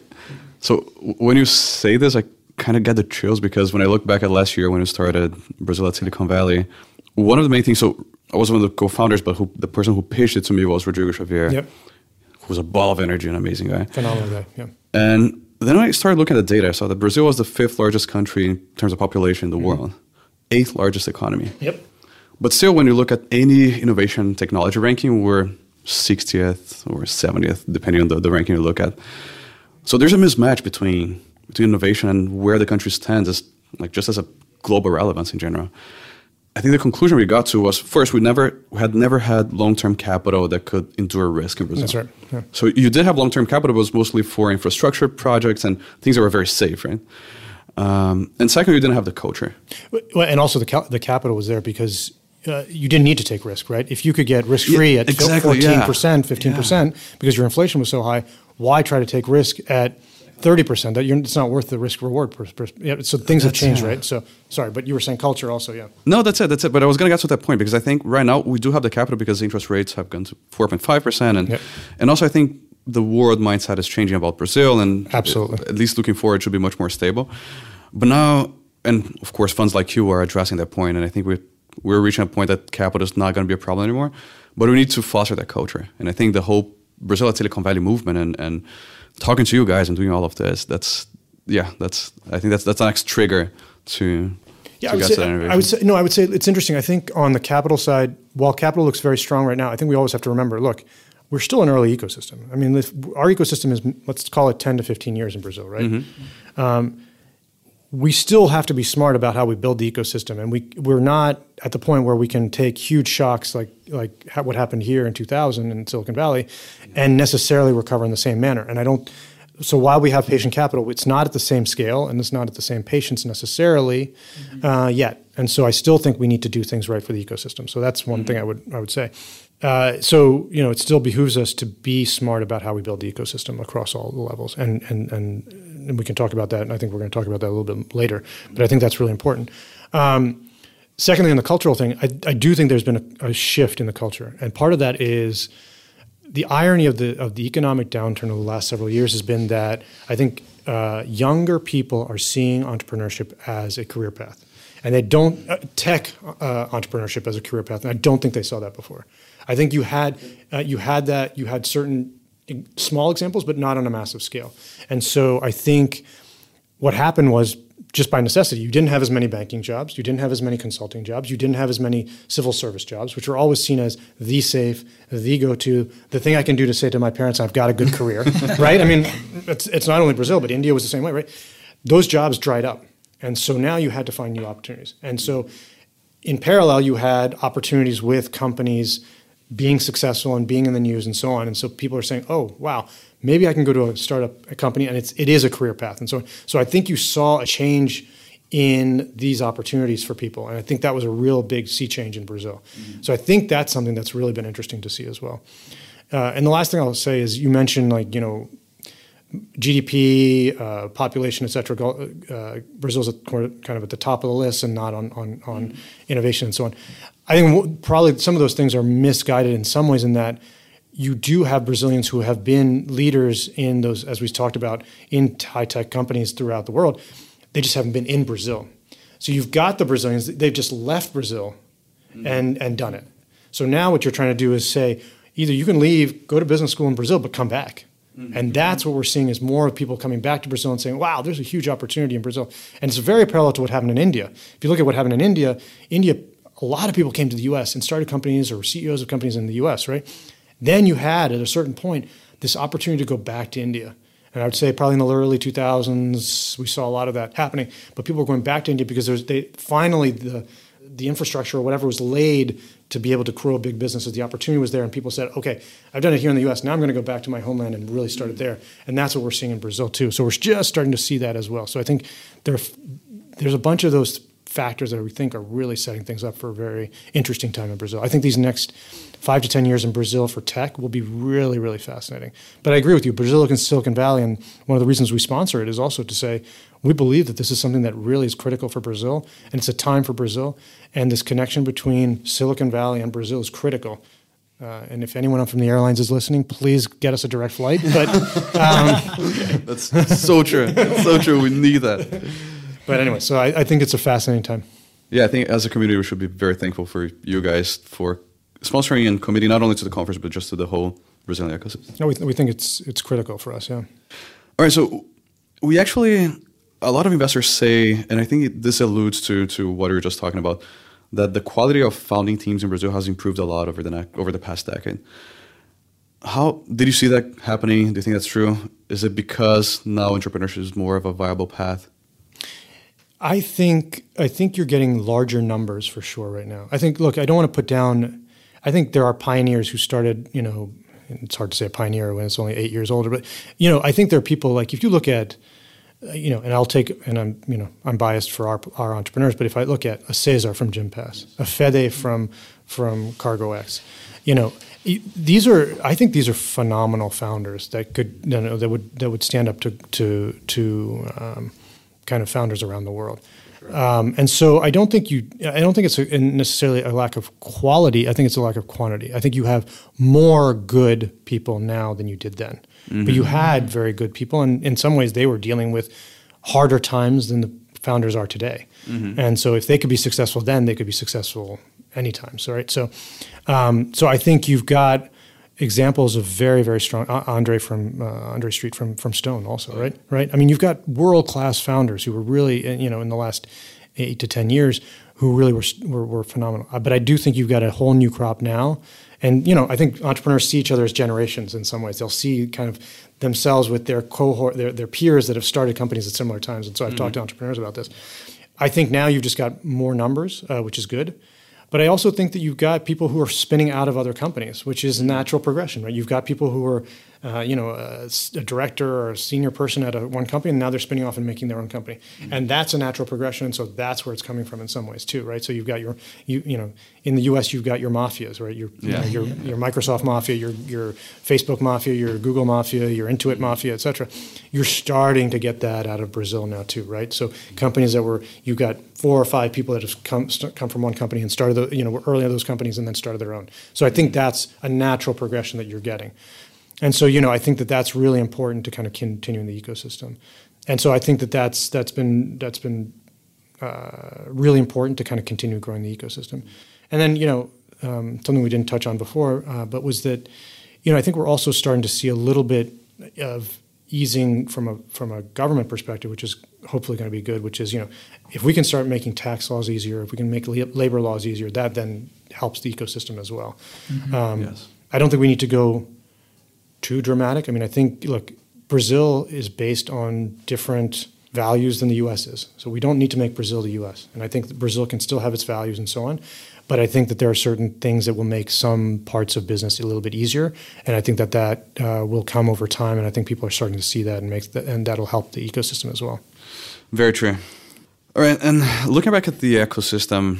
so when you say this, I kind of get the chills because when I look back at last year when we started Brazil at Silicon Valley, one of the main things, so I was one of the co-founders, but who, the person who pitched it to me was Rodrigo Xavier. Yep. Who was a ball of energy, and an amazing guy. Phenomenal guy. Yeah. And then I started looking at the data. I saw that Brazil was the fifth largest country in terms of population in the mm-hmm. world, eighth largest economy. Yep. But still, when you look at any innovation technology ranking, we're 60th or 70th, depending on the, the ranking you look at. So there's a mismatch between between innovation and where the country stands as like just as a global relevance in general. I think the conclusion we got to was first we never we had never had long term capital that could endure risk in Brazil. That's right. Yeah. So you did have long term capital, but it was mostly for infrastructure projects and things that were very safe, right? Um, and second, you didn't have the culture. Well, and also the ca- the capital was there because uh, you didn't need to take risk, right? If you could get risk free yeah, at exactly, 14%, 15% yeah. because your inflation was so high, why try to take risk at thirty percent. That it's not worth the risk reward. Per, per, yeah, so things that's have changed, it. right? So sorry, but you were saying culture also, yeah. No, that's it. That's it. But I was going to get to that point because I think right now we do have the capital because interest rates have gone to four point five percent, and yep. and also I think the world mindset is changing about Brazil, and absolutely, at least looking forward, should be much more stable. But now, and of course, funds like you are addressing that point, and I think we we're reaching a point that capital is not going to be a problem anymore. But we need to foster that culture, and I think the whole Brazil at Silicon Valley movement and and talking to you guys and doing all of this, that's yeah, that's I think that's that's the next trigger to yeah, I would, say, I would say no. I would say it's interesting. I think on the capital side, while capital looks very strong right now, I think we always have to remember: look, we're still an early ecosystem. I mean, our ecosystem is let's call it ten to fifteen years in Brazil, right? Mm-hmm. Um, we still have to be smart about how we build the ecosystem, and we we're not at the point where we can take huge shocks like like what happened here in 2000 in Silicon Valley, and necessarily recover in the same manner. And I don't. So while we have patient capital, it's not at the same scale, and it's not at the same patience necessarily mm-hmm. uh, yet. And so I still think we need to do things right for the ecosystem. So that's one mm-hmm. thing I would I would say. Uh, so you know, it still behooves us to be smart about how we build the ecosystem across all the levels, and and and, and we can talk about that. And I think we're going to talk about that a little bit later. But I think that's really important. Um, secondly, on the cultural thing, I, I do think there's been a, a, shift in the culture, and part of that is the irony of the of the economic downturn over the last several years has been that I think uh, younger people are seeing entrepreneurship as a career path, and they don't uh, tech uh, entrepreneurship as a career path, and I don't think they saw that before. I think you had uh, you had that you had certain small examples, but not on a massive scale. And so I think what happened was just by necessity, you didn't have as many banking jobs, you didn't have as many consulting jobs, you didn't have as many civil service jobs, which were always seen as the safe, the go-to, the thing I can do to say to my parents, I've got a good career, right? I mean, it's, it's not only Brazil, but India was the same way, right? Those jobs dried up. And so now you had to find new opportunities. And so in parallel, you had opportunities with companies being successful and being in the news and so on. And so people are saying, "Oh, wow, maybe I can go to a startup a company and it's it is a career path." And so so I think you saw a change in these opportunities for people. And I think that was a real big sea change in Brazil. Mm-hmm. So I think that's something that's really been interesting to see as well. Uh, and the last thing I'll say is you mentioned like, you know, GDP, uh, population, et cetera. Uh, Brazil's kind of at the top of the list and not on, on, on mm-hmm. innovation and so on. I think probably some of those things are misguided in some ways in that you do have Brazilians who have been leaders in those, as we talked about, in high tech companies throughout the world they just haven't been in Brazil. So you've got the Brazilians, they've just left Brazil mm-hmm. and, and done it. So now what you're trying to do is say, either you can leave, go to business school in Brazil, but come back. Mm-hmm. And that's what we're seeing is more of people coming back to Brazil and saying, wow, there's a huge opportunity in Brazil. And it's very parallel to what happened in India. If you look at what happened in India, India, a lot of people came to the US and started companies or CEOs of companies in the US, right? Then you had, at a certain point, this opportunity to go back to India. And I would say probably in the early 2000s, we saw a lot of that happening. But people were going back to India because there's they finally the the infrastructure or whatever was laid to be able to grow a big businesses. The opportunity was there, and people said, "Okay, I've done it here in the U.S. Now I'm going to go back to my homeland and really start it there." And that's what we're seeing in Brazil too. So we're just starting to see that as well. So I think there, there's a bunch of those factors that we think are really setting things up for a very interesting time in Brazil. I think these next five to 10 years in Brazil for tech will be really, really fascinating. But I agree with you. Brazil and Silicon Valley, and one of the reasons we sponsor it is also to say we believe that this is something that really is critical for Brazil, and it's a time for Brazil. And this connection between Silicon Valley and Brazil is critical. Uh, and if anyone from the airlines is listening, please get us a direct flight. But um, that's, so true. That's so true. We need that but anyway, so I, I think it's a fascinating time. Yeah, I think as a community, we should be very thankful for you guys for sponsoring and committing not only to the conference but just to the whole Brazilian ecosystem. No, we, th- we think it's it's critical for us. Yeah. All right, so we actually a lot of investors say, and I think this alludes to to what we were just talking about, that the quality of founding teams in Brazil has improved a lot over the over the past decade. How did you see that happening? Do you think that's true? Is it because now entrepreneurship is more of a viable path? I think I think you're getting larger numbers for sure right now. I think look, I don't want to put down I think there are pioneers who started, you know, it's hard to say a pioneer when it's only 8 years older, but you know, I think there are people like if you look at you know, and I'll take, and I'm, you know, I'm biased for our, our entrepreneurs, but if I look at a Cesar from Gympass, a Fede from from CargoX, you know, these are, I think these are phenomenal founders that could, you know, that would that would stand up to to to um, kind of founders around the world. Um, and so I don't think you, I don't think it's a, necessarily a lack of quality. I think it's a lack of quantity. I think you have more good people now than you did then. Mm-hmm. But you had very good people, and in some ways they were dealing with harder times than the founders are today. Mm-hmm. And so if they could be successful then, they could be successful anytime. So right. So, um, so I think you've got examples of very very strong Andre from uh, Andre Street from from Stone also right right I mean you've got world class founders who were really uh, you know in the last eight to ten years who really were, were, were phenomenal uh, but I do think you've got a whole new crop now and you know I think entrepreneurs see each other as generations in some ways. They'll see kind of themselves with their cohort their, their peers that have started companies at similar times. And so I've mm-hmm. talked to entrepreneurs about this. I think now you've just got more numbers uh, which is good. But I also think that you've got people who are spinning out of other companies, which is natural progression, right? You've got people who are uh, you know, a, a, director or a senior person at a, one company, and now they're spinning off and making their own company, mm-hmm. and that's a natural progression. And so that's where it's coming from in some ways too, right? So you've got your, you, you know, in the U.S. you've got your mafias, right? Your, yeah. you know, your, your Microsoft mafia, your, your Facebook mafia, your Google mafia, your Intuit mafia, et cetera. You're starting to get that out of Brazil now too, right? So companies that were, you've got four or five people that have come come from one company and started, the, you know, were early in those companies and then started their own. So I think that's a natural progression that you're getting. And so, you know, I think that that's really important to kind of continue in the ecosystem. And so, I think that that's that's been that's been uh, really important to kind of continue growing the ecosystem. And then, you know, um, something we didn't touch on before, uh, but was that, you know, I think we're also starting to see a little bit of easing from a from a government perspective, which is hopefully going to be good. Which is, you know, if we can start making tax laws easier, if we can make labor laws easier, that then helps the ecosystem as well. Mm-hmm. Um, yes. I don't think we need to go too dramatic. I mean, I think, look, Brazil is based on different values than the US is. So we don't need to make Brazil the US. And I think Brazil can still have its values and so on. But I think that there are certain things that will make some parts of business a little bit easier. And I think that that uh, will come over time. And I think people are starting to see that and, make that, and that'll help the ecosystem as well. Very true. All right, and looking back at the ecosystem,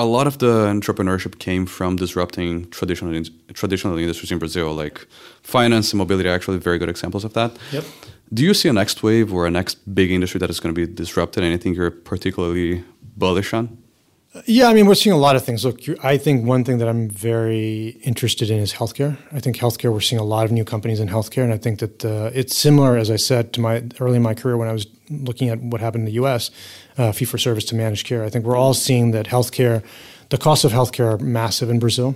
a lot of the entrepreneurship came from disrupting traditional traditional industries in Brazil, like finance and mobility. Are actually very good examples of that. Yep. Do you see a next wave or a next big industry that is going to be disrupted? Anything you're particularly bullish on? Yeah, I mean, we're seeing a lot of things. Look, I think one thing that I'm very interested in is healthcare. I think healthcare, we're seeing a lot of new companies in healthcare, and I think that uh, it's similar, as I said, to my early in my career when I was looking at what happened in the U.S. Uh, fee for service to managed care. I think we're all seeing that healthcare, the costs of healthcare are massive in Brazil.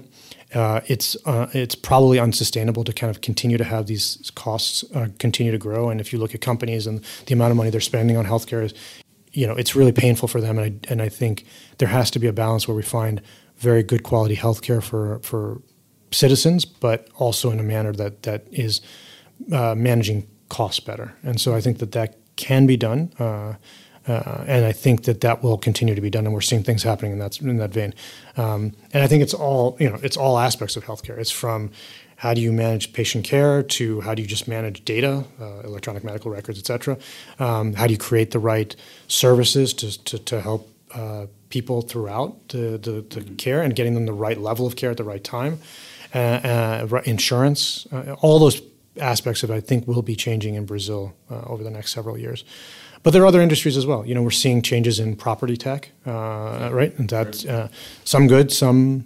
Uh, it's uh, it's probably unsustainable to kind of continue to have these costs uh, continue to grow. And if you look at companies and the amount of money they're spending on healthcare is you know, it's really painful for them. And I, and I think there has to be a balance where we find very good quality health care for, for citizens, but also in a manner that, that is uh, managing costs better. And so I think that that can be done. Uh, uh, and I think that that will continue to be done, and we're seeing things happening in that in that vein. Um, and I think it's all you know, it's all aspects of healthcare. It's from how do you manage patient care to how do you just manage data, uh, electronic medical records, et cetera? Um, how do you create the right services to, to, to help uh, people throughout the, the, the mm-hmm. care and getting them the right level of care at the right time? Uh, uh insurance, uh, all those aspects of it, I think, will be changing in Brazil uh, over the next several years. But there are other industries as well. You know, we're seeing changes in property tech, right? And that's some good, some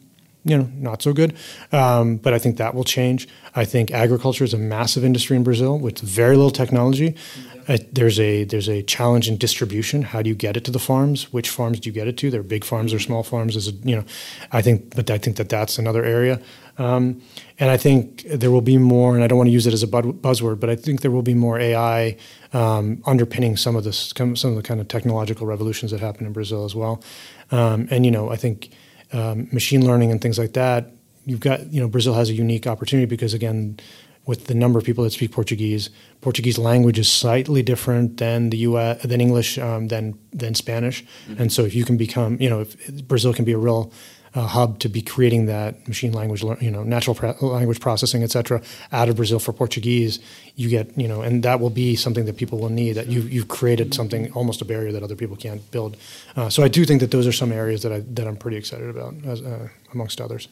you know, not so good. Um, but I think that will change. I think agriculture is a massive industry in Brazil with very little technology. Uh, there's a there's a challenge in distribution. How do you get it to the farms? Which farms do you get it to? They're big farms or small farms. Is you know, I think, but I think that that's another area. Um, and I think there will be more, and I don't want to use it as a buzzword, but I think there will be more AI um, underpinning some of this, some of the kind of technological revolutions that happen in Brazil as well. Um, and you know, I think um, machine learning and things like that, you've got you know Brazil has a unique opportunity because again, with the number of people that speak Portuguese, Portuguese language is slightly different than the U.S. than English um, than than Spanish, mm-hmm. and so if you can become you know if Brazil can be a real uh, hub to be creating that machine language, you know, natural language processing, et cetera, out of Brazil for Portuguese, you get, you know, and that will be something that people will need. That you you've created something almost a barrier that other people can't build. Uh, so I do think that those are some areas that I that I'm pretty excited about, as, uh, amongst others.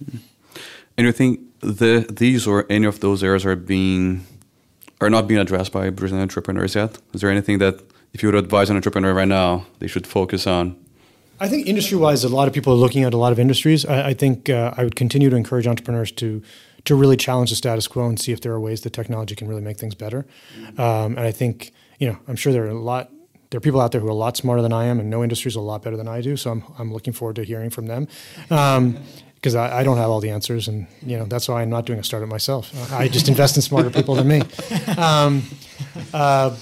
And you think the these or any of those areas are being are not being addressed by Brazilian entrepreneurs yet? Is there anything that if you would advise an entrepreneur right now, they should focus on I think industry wise, a lot of people are looking at a lot of industries. I, I think uh, I would continue to encourage entrepreneurs to to really challenge the status quo and see if there are ways that technology can really make things better. Um, and I think you know I'm sure there are a lot there are people out there who are a lot smarter than I am and know industries a lot better than I do. So I'm I'm looking forward to hearing from them. Um, because I, I, don't have all the answers, and you know that's why I'm not doing a startup myself. I just invest in smarter people than me. Um, uh,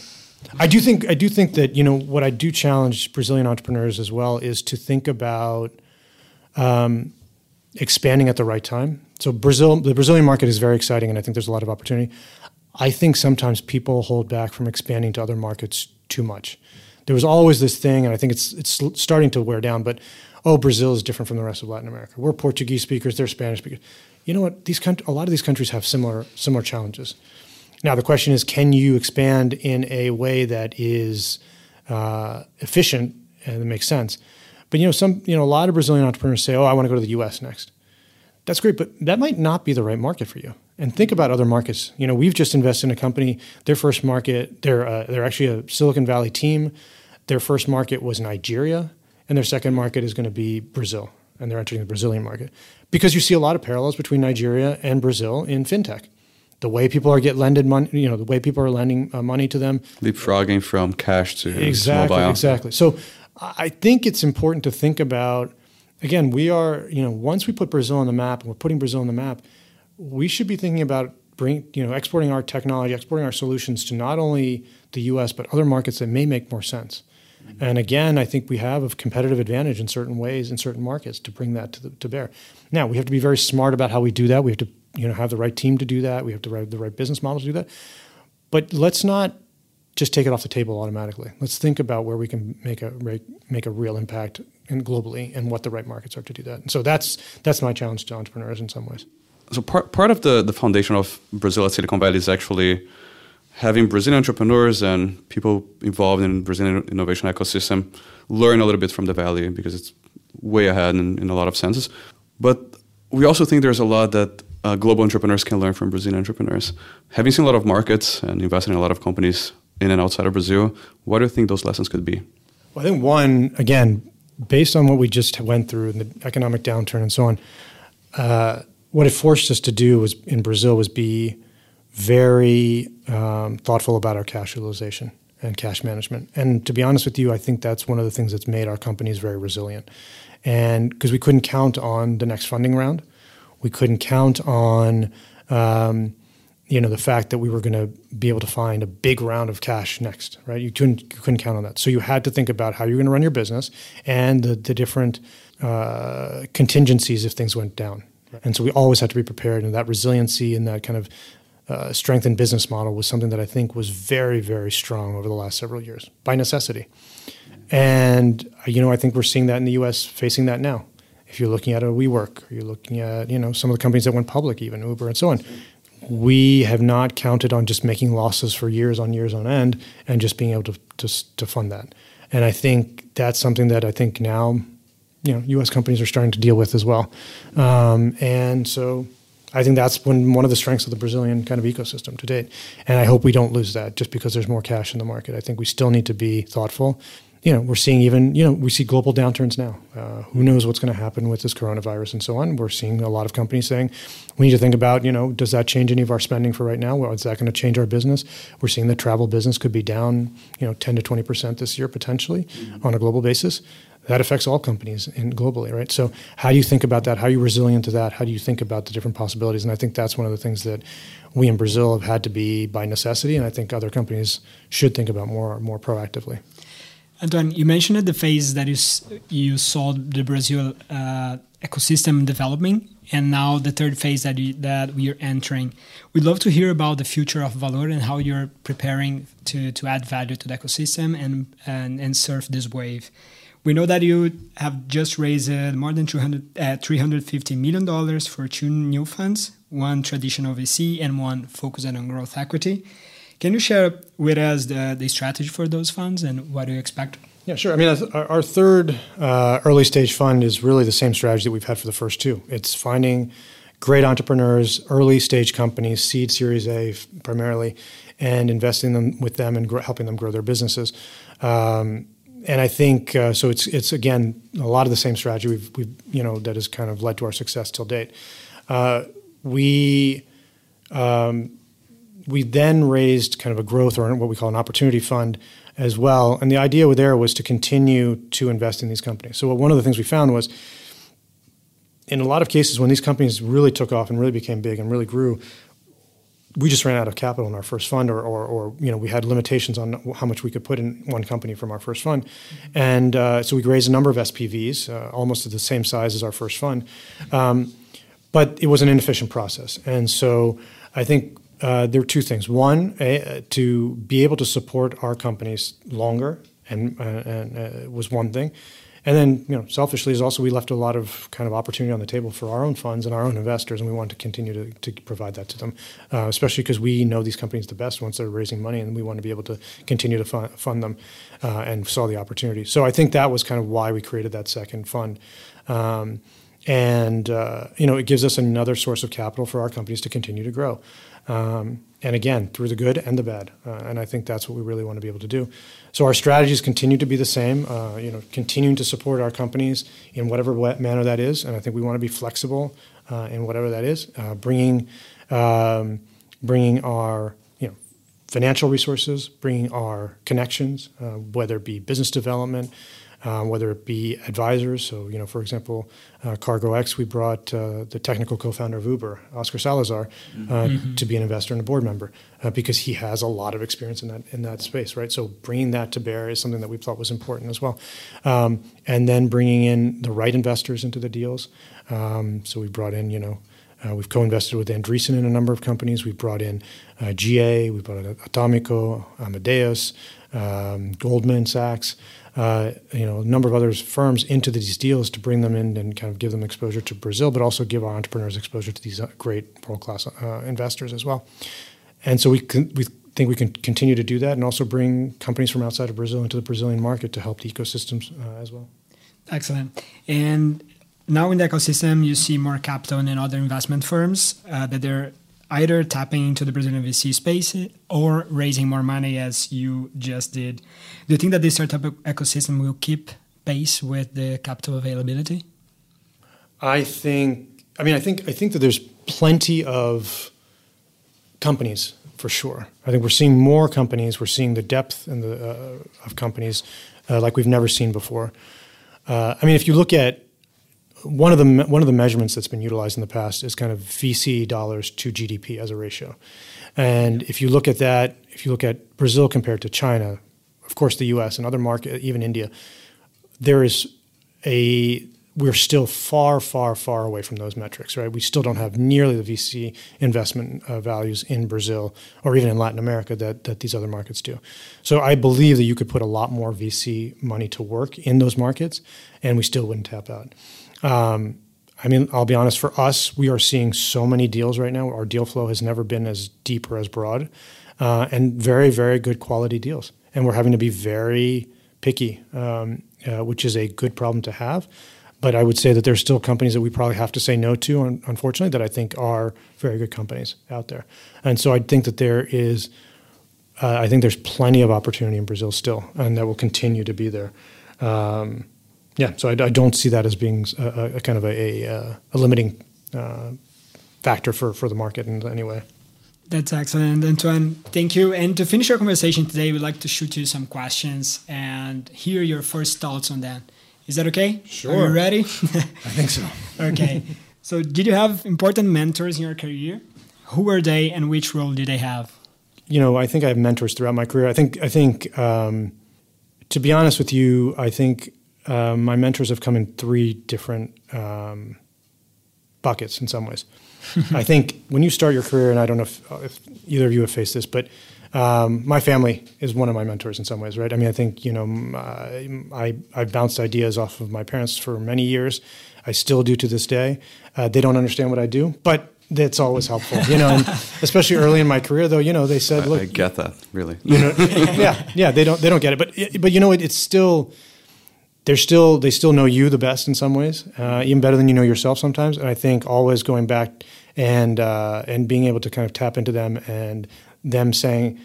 I do think I do think that you know what I do challenge Brazilian entrepreneurs as well is to think about um, expanding at the right time. So Brazil, the Brazilian market is very exciting, and I think there's a lot of opportunity. I think sometimes people hold back from expanding to other markets too much. There was always this thing, and I think it's it's starting to wear down. But oh, Brazil is different from the rest of Latin America. We're Portuguese speakers; they're Spanish speakers. You know what? These a lot of these countries have similar similar challenges. Now, the question is can you expand in a way that is uh, efficient and that makes sense? But you know, some you know, a lot of Brazilian entrepreneurs say, "Oh, I want to go to the U.S. next." That's great, but that might not be the right market for you. And think about other markets. You know, we've just invested in a company. Their first market, they're uh, they're actually a Silicon Valley team. Their first market was Nigeria, and their second market is going to be Brazil, and they're entering the Brazilian market because you see a lot of parallels between Nigeria and Brazil in fintech the way people are get lended money, you know, the way people are lending uh, money to them. Leapfrogging from cash to exactly, mobile. Exactly. So I think it's important to think about. Again, we are, you know, once we put Brazil on the map, and we're putting Brazil on the map, we should be thinking about bring, you know, exporting our technology, exporting our solutions to not only the U.S. but other markets that may make more sense. Mm-hmm. And again, I think we have a competitive advantage in certain ways in certain markets to bring that to, the, to bear. Now we have to be very smart about how we do that. We have to you know have the right team to do that. We have to have the right business model to do that. But let's not just take it off the table automatically. Let's think about where we can make a make a real impact and globally, and what the right markets are to do that. And so that's that's my challenge to entrepreneurs in some ways. So part part of the the foundation of Brazil at Silicon Valley is actually having Brazilian entrepreneurs and people involved in Brazilian innovation ecosystem learn a little bit from the Valley because it's way ahead in, in a lot of senses. But we also think there's a lot that uh, global entrepreneurs can learn from Brazilian entrepreneurs. Having seen a lot of markets and invested in a lot of companies in and outside of Brazil, what do you think those lessons could be? Well, I think one, again, based on what we just went through and the economic downturn and so on, uh, what it forced us to do was in Brazil was be very um, thoughtful about our cash utilization and cash management. And to be honest with you, I think that's one of the things that's made our companies very resilient. And because we couldn't count on the next funding round, we couldn't count on um, you know the fact that we were going to be able to find a big round of cash next, right? You couldn't you couldn't count on that. So you had to think about how you're going to run your business and the, the different uh, contingencies if things went down. And so we always had to be prepared, and that resiliency and that kind of uh, strengthened business model was something that I think was very, very strong over the last several years by necessity. And you know, I think we're seeing that in the U.S. facing that now. If you're looking at a WeWork, or you're looking at you know some of the companies that went public, even Uber and so on, we have not counted on just making losses for years on years on end and just being able to to, to fund that. And I think that's something that I think now, you know, U.S. companies are starting to deal with as well. Um, and so I think that's when one of the strengths of the Brazilian kind of ecosystem to date. And I hope we don't lose that just because there's more cash in the market. I think we still need to be thoughtful. You know, we're seeing even, you know, we see global downturns now. Uh, who knows what's going to happen with this coronavirus and so on? We're seeing a lot of companies saying we need to think about, you know, does that change any of our spending for right now? Well, is that going to change our business? We're seeing the travel business could be down, you know, 10 to 20% this year potentially mm-hmm. on a global basis that affects all companies in globally, right? So how do you think about that? How are you resilient to that? How do you think about the different possibilities? And I think that's one of the things that we in Brazil have had to be by necessity, and I think other companies should think about more more proactively. Antoine, you mentioned the phase that you you saw the Brazil uh, ecosystem developing, and now the third phase that you, that we are entering. We'd love to hear about the future of Valor and how you're preparing to to add value to the ecosystem and and, and surf this wave. We know that you have just raised uh, more than 200, uh, $350 million for two new funds, one traditional VC and one focused on growth equity. Can you share with us the, the strategy for those funds and what do you expect? Yeah, sure. I mean, our, third uh, early stage fund is really the same strategy that we've had for the first two. It's finding great entrepreneurs, early stage companies, seed Series A primarily, and investing them with them and helping them grow their businesses. Um, and I think uh, so. It's it's again a lot of the same strategy we've, we've you know that has kind of led to our success till date. Uh, we um, we then raised kind of a growth or what we call an opportunity fund as well, and the idea there was to continue to invest in these companies. So one of the things we found was. In a lot of cases, when these companies really took off and really became big and really grew, we just ran out of capital in our first fund, or, or, or, you know, we had limitations on how much we could put in one company from our first fund, and uh, so we raised a number of SPVs, uh, almost at the same size as our first fund, um, but it was an inefficient process, and so I think uh, there are two things: one, a, to be able to support our companies longer, and, uh, and uh, was one thing, and then, you know, selfishly is also we left a lot of kind of opportunity on the table for our own funds and our own investors, and we want to continue to, to provide that to them, uh, especially because we know these companies the best once they're raising money, and we want to be able to continue to fund, fund them uh, and saw the opportunity. So I think that was kind of why we created that second fund. Um, and uh, you know, it gives us another source of capital for our companies to continue to grow. Um, and again, through the good and the bad. Uh, and I think that's what we really want to be able to do. So our strategies continue to be the same. Uh, you know, continuing to support our companies in whatever manner that is, and I think we want to be flexible uh, in whatever that is. Uh, bringing um, bringing our you know financial resources, bringing our connections, uh, whether it be business development um, whether it be advisors. So, you know, for example, uh, X, we brought uh, the technical co-founder of Uber, Oscar Salazar, uh, mm-hmm. to be an investor and a board member uh, because he has a lot of experience in that in that space, right? So, bringing that to bear is something that we thought was important as well, um, and then bringing in the right investors into the deals. Um, so, we brought in, you know. Uh, we've co-invested with Andreessen in a number of companies. We've brought in uh, GA, we've brought in Atomico, Amadeus, um, Goldman Sachs uh, you know, a number of other firms into these deals to bring them in and kind of give them exposure to Brazil, but also give our entrepreneurs exposure to these uh, great world class uh, investors as well. And so we we think we can continue to do that and also bring companies from outside of Brazil into the Brazilian market to help the ecosystems uh, as well. Excellent. And now in the ecosystem, you see more capital and other investment firms uh, that they're either tapping into the Brazilian VC space or raising more money, as you just did. Do you think that the startup ecosystem will keep pace with the capital availability? I think. I mean, I think. I think that there's plenty of companies for sure. I think we're seeing more companies. We're seeing the depth and the uh, of companies uh, like we've never seen before. Uh, I mean, if you look at one of the one of the measurements that's been utilized in the past is kind of VC dollars to GDP as a ratio, and if you look at that, if you look at Brazil compared to China, of course the U.S. and other market, even India, there is a we're still far, far, far away from those metrics, right? We still don't have nearly the VC investment uh, values in Brazil or even in Latin America that, that these other markets do. So I believe that you could put a lot more VC money to work in those markets and we still wouldn't tap out. Um, I mean, I'll be honest, for us, we are seeing so many deals right now. Our deal flow has never been as deep or as broad, uh, and very, very good quality deals. And we're having to be very picky, um, uh, which is a good problem to have. But I would say that there's still companies that we probably have to say no to, unfortunately, that I think are very good companies out there. And so I think that there is, uh, I think there's plenty of opportunity in Brazil still, and that will continue to be there. Um, yeah, so I, I, don't see that as being a, a kind of a, a, a limiting uh, factor for, for the market in any way. That's excellent, Antoine. Thank you. And to finish our conversation today, we'd like to shoot you some questions and hear your first thoughts on that. Is that okay? Sure. Are you ready? I think so. okay. So, did you have important mentors in your career? Who were they, and which role did they have? You know, I think I have mentors throughout my career. I think, I think, um, to be honest with you, I think uh, my mentors have come in three different um, buckets in some ways. I think when you start your career, and I don't know if, if either of you have faced this, but um, my family is one of my mentors in some ways, right? I mean, I think you know, I I bounced ideas off of my parents for many years. I still do to this day. Uh, they don't understand what I do, but that's always helpful, you know. And especially early in my career, though, you know, they said, I, "Look, I get that, really." You know, yeah, yeah, they don't they don't get it, but but you know, it, it's still they're still they still know you the best in some ways, uh, even better than you know yourself sometimes. And I think always going back and uh, and being able to kind of tap into them and them saying,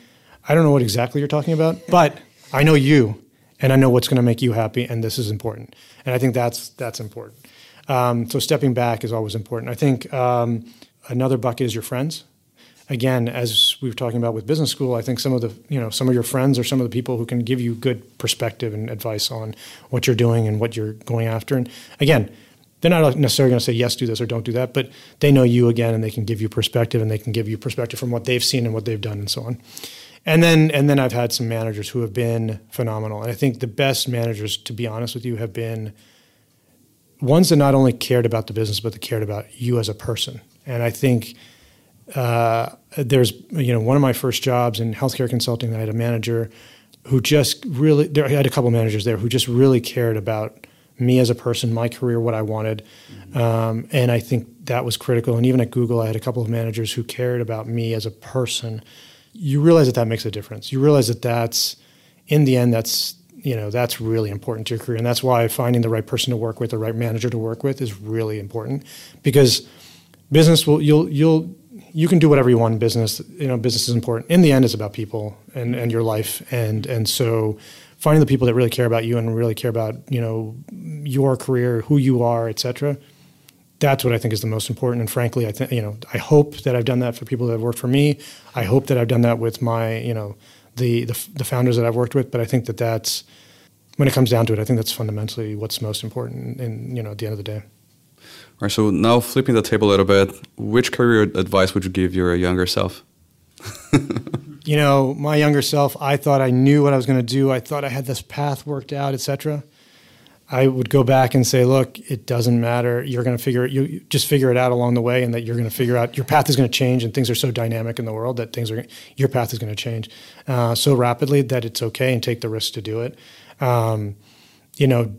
I don't know what exactly you're talking about, but I know you, and I know what's going to make you happy, and this is important. And I think that's that's important. Um, so stepping back is always important. I think um, another bucket is your friends again, as we were talking about with business school, I think some of the you know some of your friends or some of the people who can give you good perspective and advice on what you're doing and what you're going after. And again, they're not necessarily going to say yes, do this or don't do that, but they know you again, and they can give you perspective, and they can give you perspective from what they've seen and what they've done, and so on. And then and then I've had some managers who have been phenomenal, and I think the best managers, to be honest with you, have been ones that not only cared about the business but that cared about you as a person. And I think uh, there's you know one of my first jobs in healthcare consulting. I had a manager who just really there, I had a couple of managers there who just really cared about me as a person, my career, what I wanted, mm-hmm. um, and I think that was critical. And even at Google, I had a couple of managers who cared about me as a person. You realize that that makes a difference. You realize that that's in the end that's you know that's really important to your career, and that's why finding the right person to work with, the right manager to work with, is really important because business will you'll you'll you can do whatever you want in business. You know, business is important. In the end, it's about people and, and your life. And and so finding the people that really care about you and really care about you know your career, who you are, etc. That's what I think is the most important. And frankly, I think you know I hope that I've done that for people that have worked for me. I hope that I've done that with my you know the the, the founders that I've worked with. But I think that that's when it comes down to it, I think that's fundamentally what's most important. In you know at the end of the day. All right, so now flipping the table a little bit, which career advice would you give your younger self? you know, my younger self, I thought I knew what I was going to do. I thought I had this path worked out, etc. I would go back and say, look, it doesn't matter. You're going to figure it. You just figure it out along the way, and that you're going to figure out your path is going to change, and things are so dynamic in the world that things are your path is going to change uh, so rapidly that it's okay and take the risk to do it. Um, you know,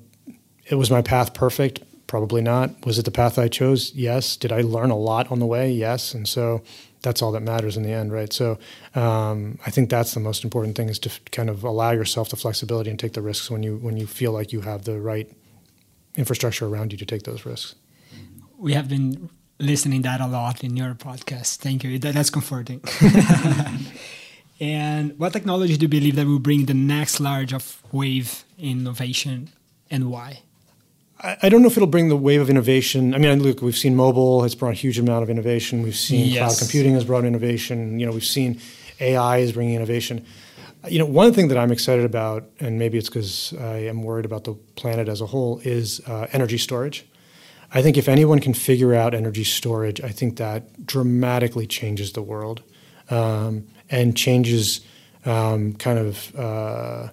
it was my path perfect Probably not. Was it the path I chose? Yes. Did I learn a lot on the way? Yes. And so that's all that matters in the end, right? So um, I think that's the most important thing is to f- kind of allow yourself the flexibility and take the risks when you when you feel like you have the right infrastructure around you to take those risks. We have been listening that a lot in your podcast. Thank you. That, that's comforting. and what technology do you believe that will bring the next large of wave innovation and why? I don't know if it'll bring the wave of innovation. I mean, look, we've seen mobile has brought a huge amount of innovation. We've seen yes. cloud computing has brought innovation. You know, we've seen AI is bringing innovation. You know, one thing that I'm excited about, and maybe it's because I am worried about the planet as a whole, is uh, energy storage. I think if anyone can figure out energy storage, I think that dramatically changes the world um, and changes um, kind of uh,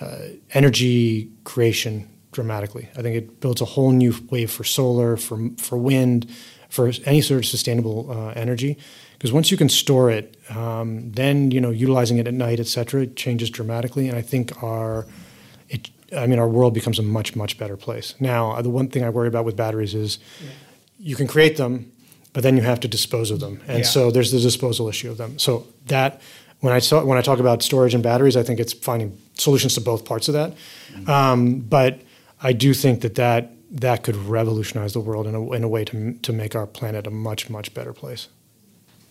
uh, energy creation dramatically. I think it builds a whole new wave for solar, for for wind, for any sort of sustainable uh, energy. Because once you can store it, um, then you know utilizing it at night, et cetera, it changes dramatically. And I think our it, I mean, our world becomes a much much better place. Now, the one thing I worry about with batteries is yeah. you can create them, but then you have to dispose of them, and yeah. so there's the disposal issue of them. So that when I talk, when I talk about storage and batteries, I think it's finding solutions to both parts of that. Mm-hmm. Um, but I do think that that, that could revolutionize the world in a, in a way to, to make our planet a much, much better place.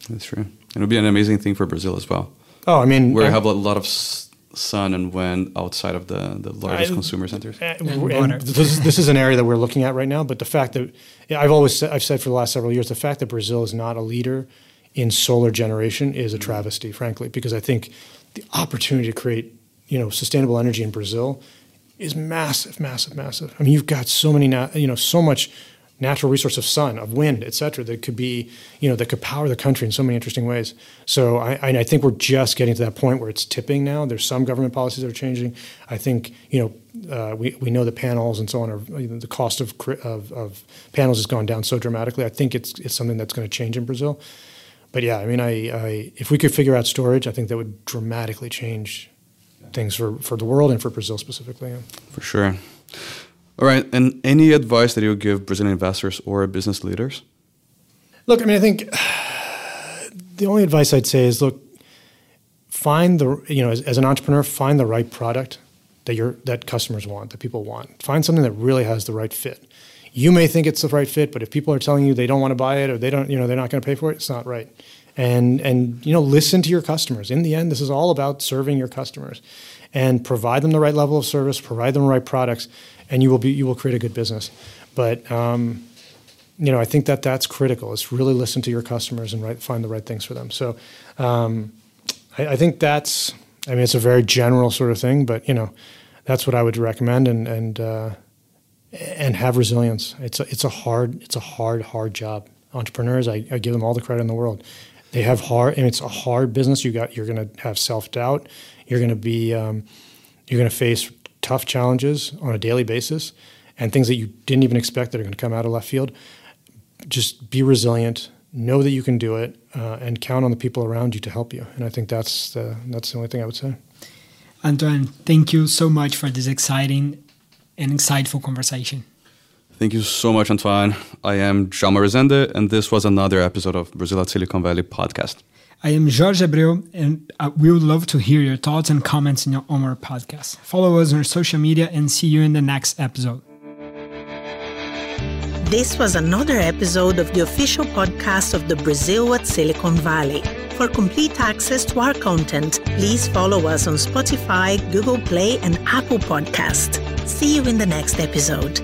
That's true. It would be an amazing thing for Brazil as well. Oh, I mean, where we have a lot of sun and wind outside of the, the largest I, consumer centers. Eh, and, and this, this, is an area that we're looking at right now. But the fact that I've always said, I've said for the last several years, the fact that Brazil is not a leader in solar generation is a travesty, frankly, because I think the opportunity to create you know sustainable energy in Brazil is massive, massive, massive. I mean, you've got so many, you know, so much natural resource of sun, of wind, et cetera, that could be, you know, that could power the country in so many interesting ways. So I, I think we're just getting to that point where it's tipping now. There's some government policies that are changing. I think, you know, uh, we, we know the panels and so on are, you know, the cost of, of, of panels has gone down so dramatically. I think it's, it's something that's going to change in Brazil. But yeah, I mean, I, I, if we could figure out storage, I think that would dramatically change things for, for the world and for Brazil specifically. For sure. All right. And any advice that you would give Brazilian investors or business leaders? Look, I mean, I think the only advice I'd say is look, find the, you know, as, as an entrepreneur, find the right product that your that customers want, that people want. Find something that really has the right fit. You may think it's the right fit, but if people are telling you they don't want to buy it or they don't, you know, they're not going to pay for it, it's not right and and you know listen to your customers. In the end this is all about serving your customers and provide them the right level of service provide them the right products and you will be you will create a good business. But um, you know i think that that's critical is really listen to your customers and right, find the right things for them. So um, I, I, think that's i mean it's a very general sort of thing but you know that's what i would recommend and and uh, and have resilience. It's a, it's a hard it's a hard hard job. Entrepreneurs I, I give them all the credit in the world they have hard, and it's a hard business. You got you're going to have self doubt. You're going to be um, you're going to face tough challenges on a daily basis, and things that you didn't even expect that are going to come out of left field. Just be resilient. Know that you can do it, uh, and count on the people around you to help you. And I think that's the that's the only thing I would say. Antoine, thank you so much for this exciting and insightful conversation. Thank you so much, Antoine. I am Jaume Rezende, and this was another episode of Brazil at Silicon Valley podcast. I am Jorge Abreu, and uh, we would love to hear your thoughts and comments on our podcast. Follow us on social media and see you in the next episode. This was another episode of the official podcast of the Brazil at Silicon Valley. For complete access to our content, please follow us on Spotify, Google Play, and Apple Podcast. See you in the next episode.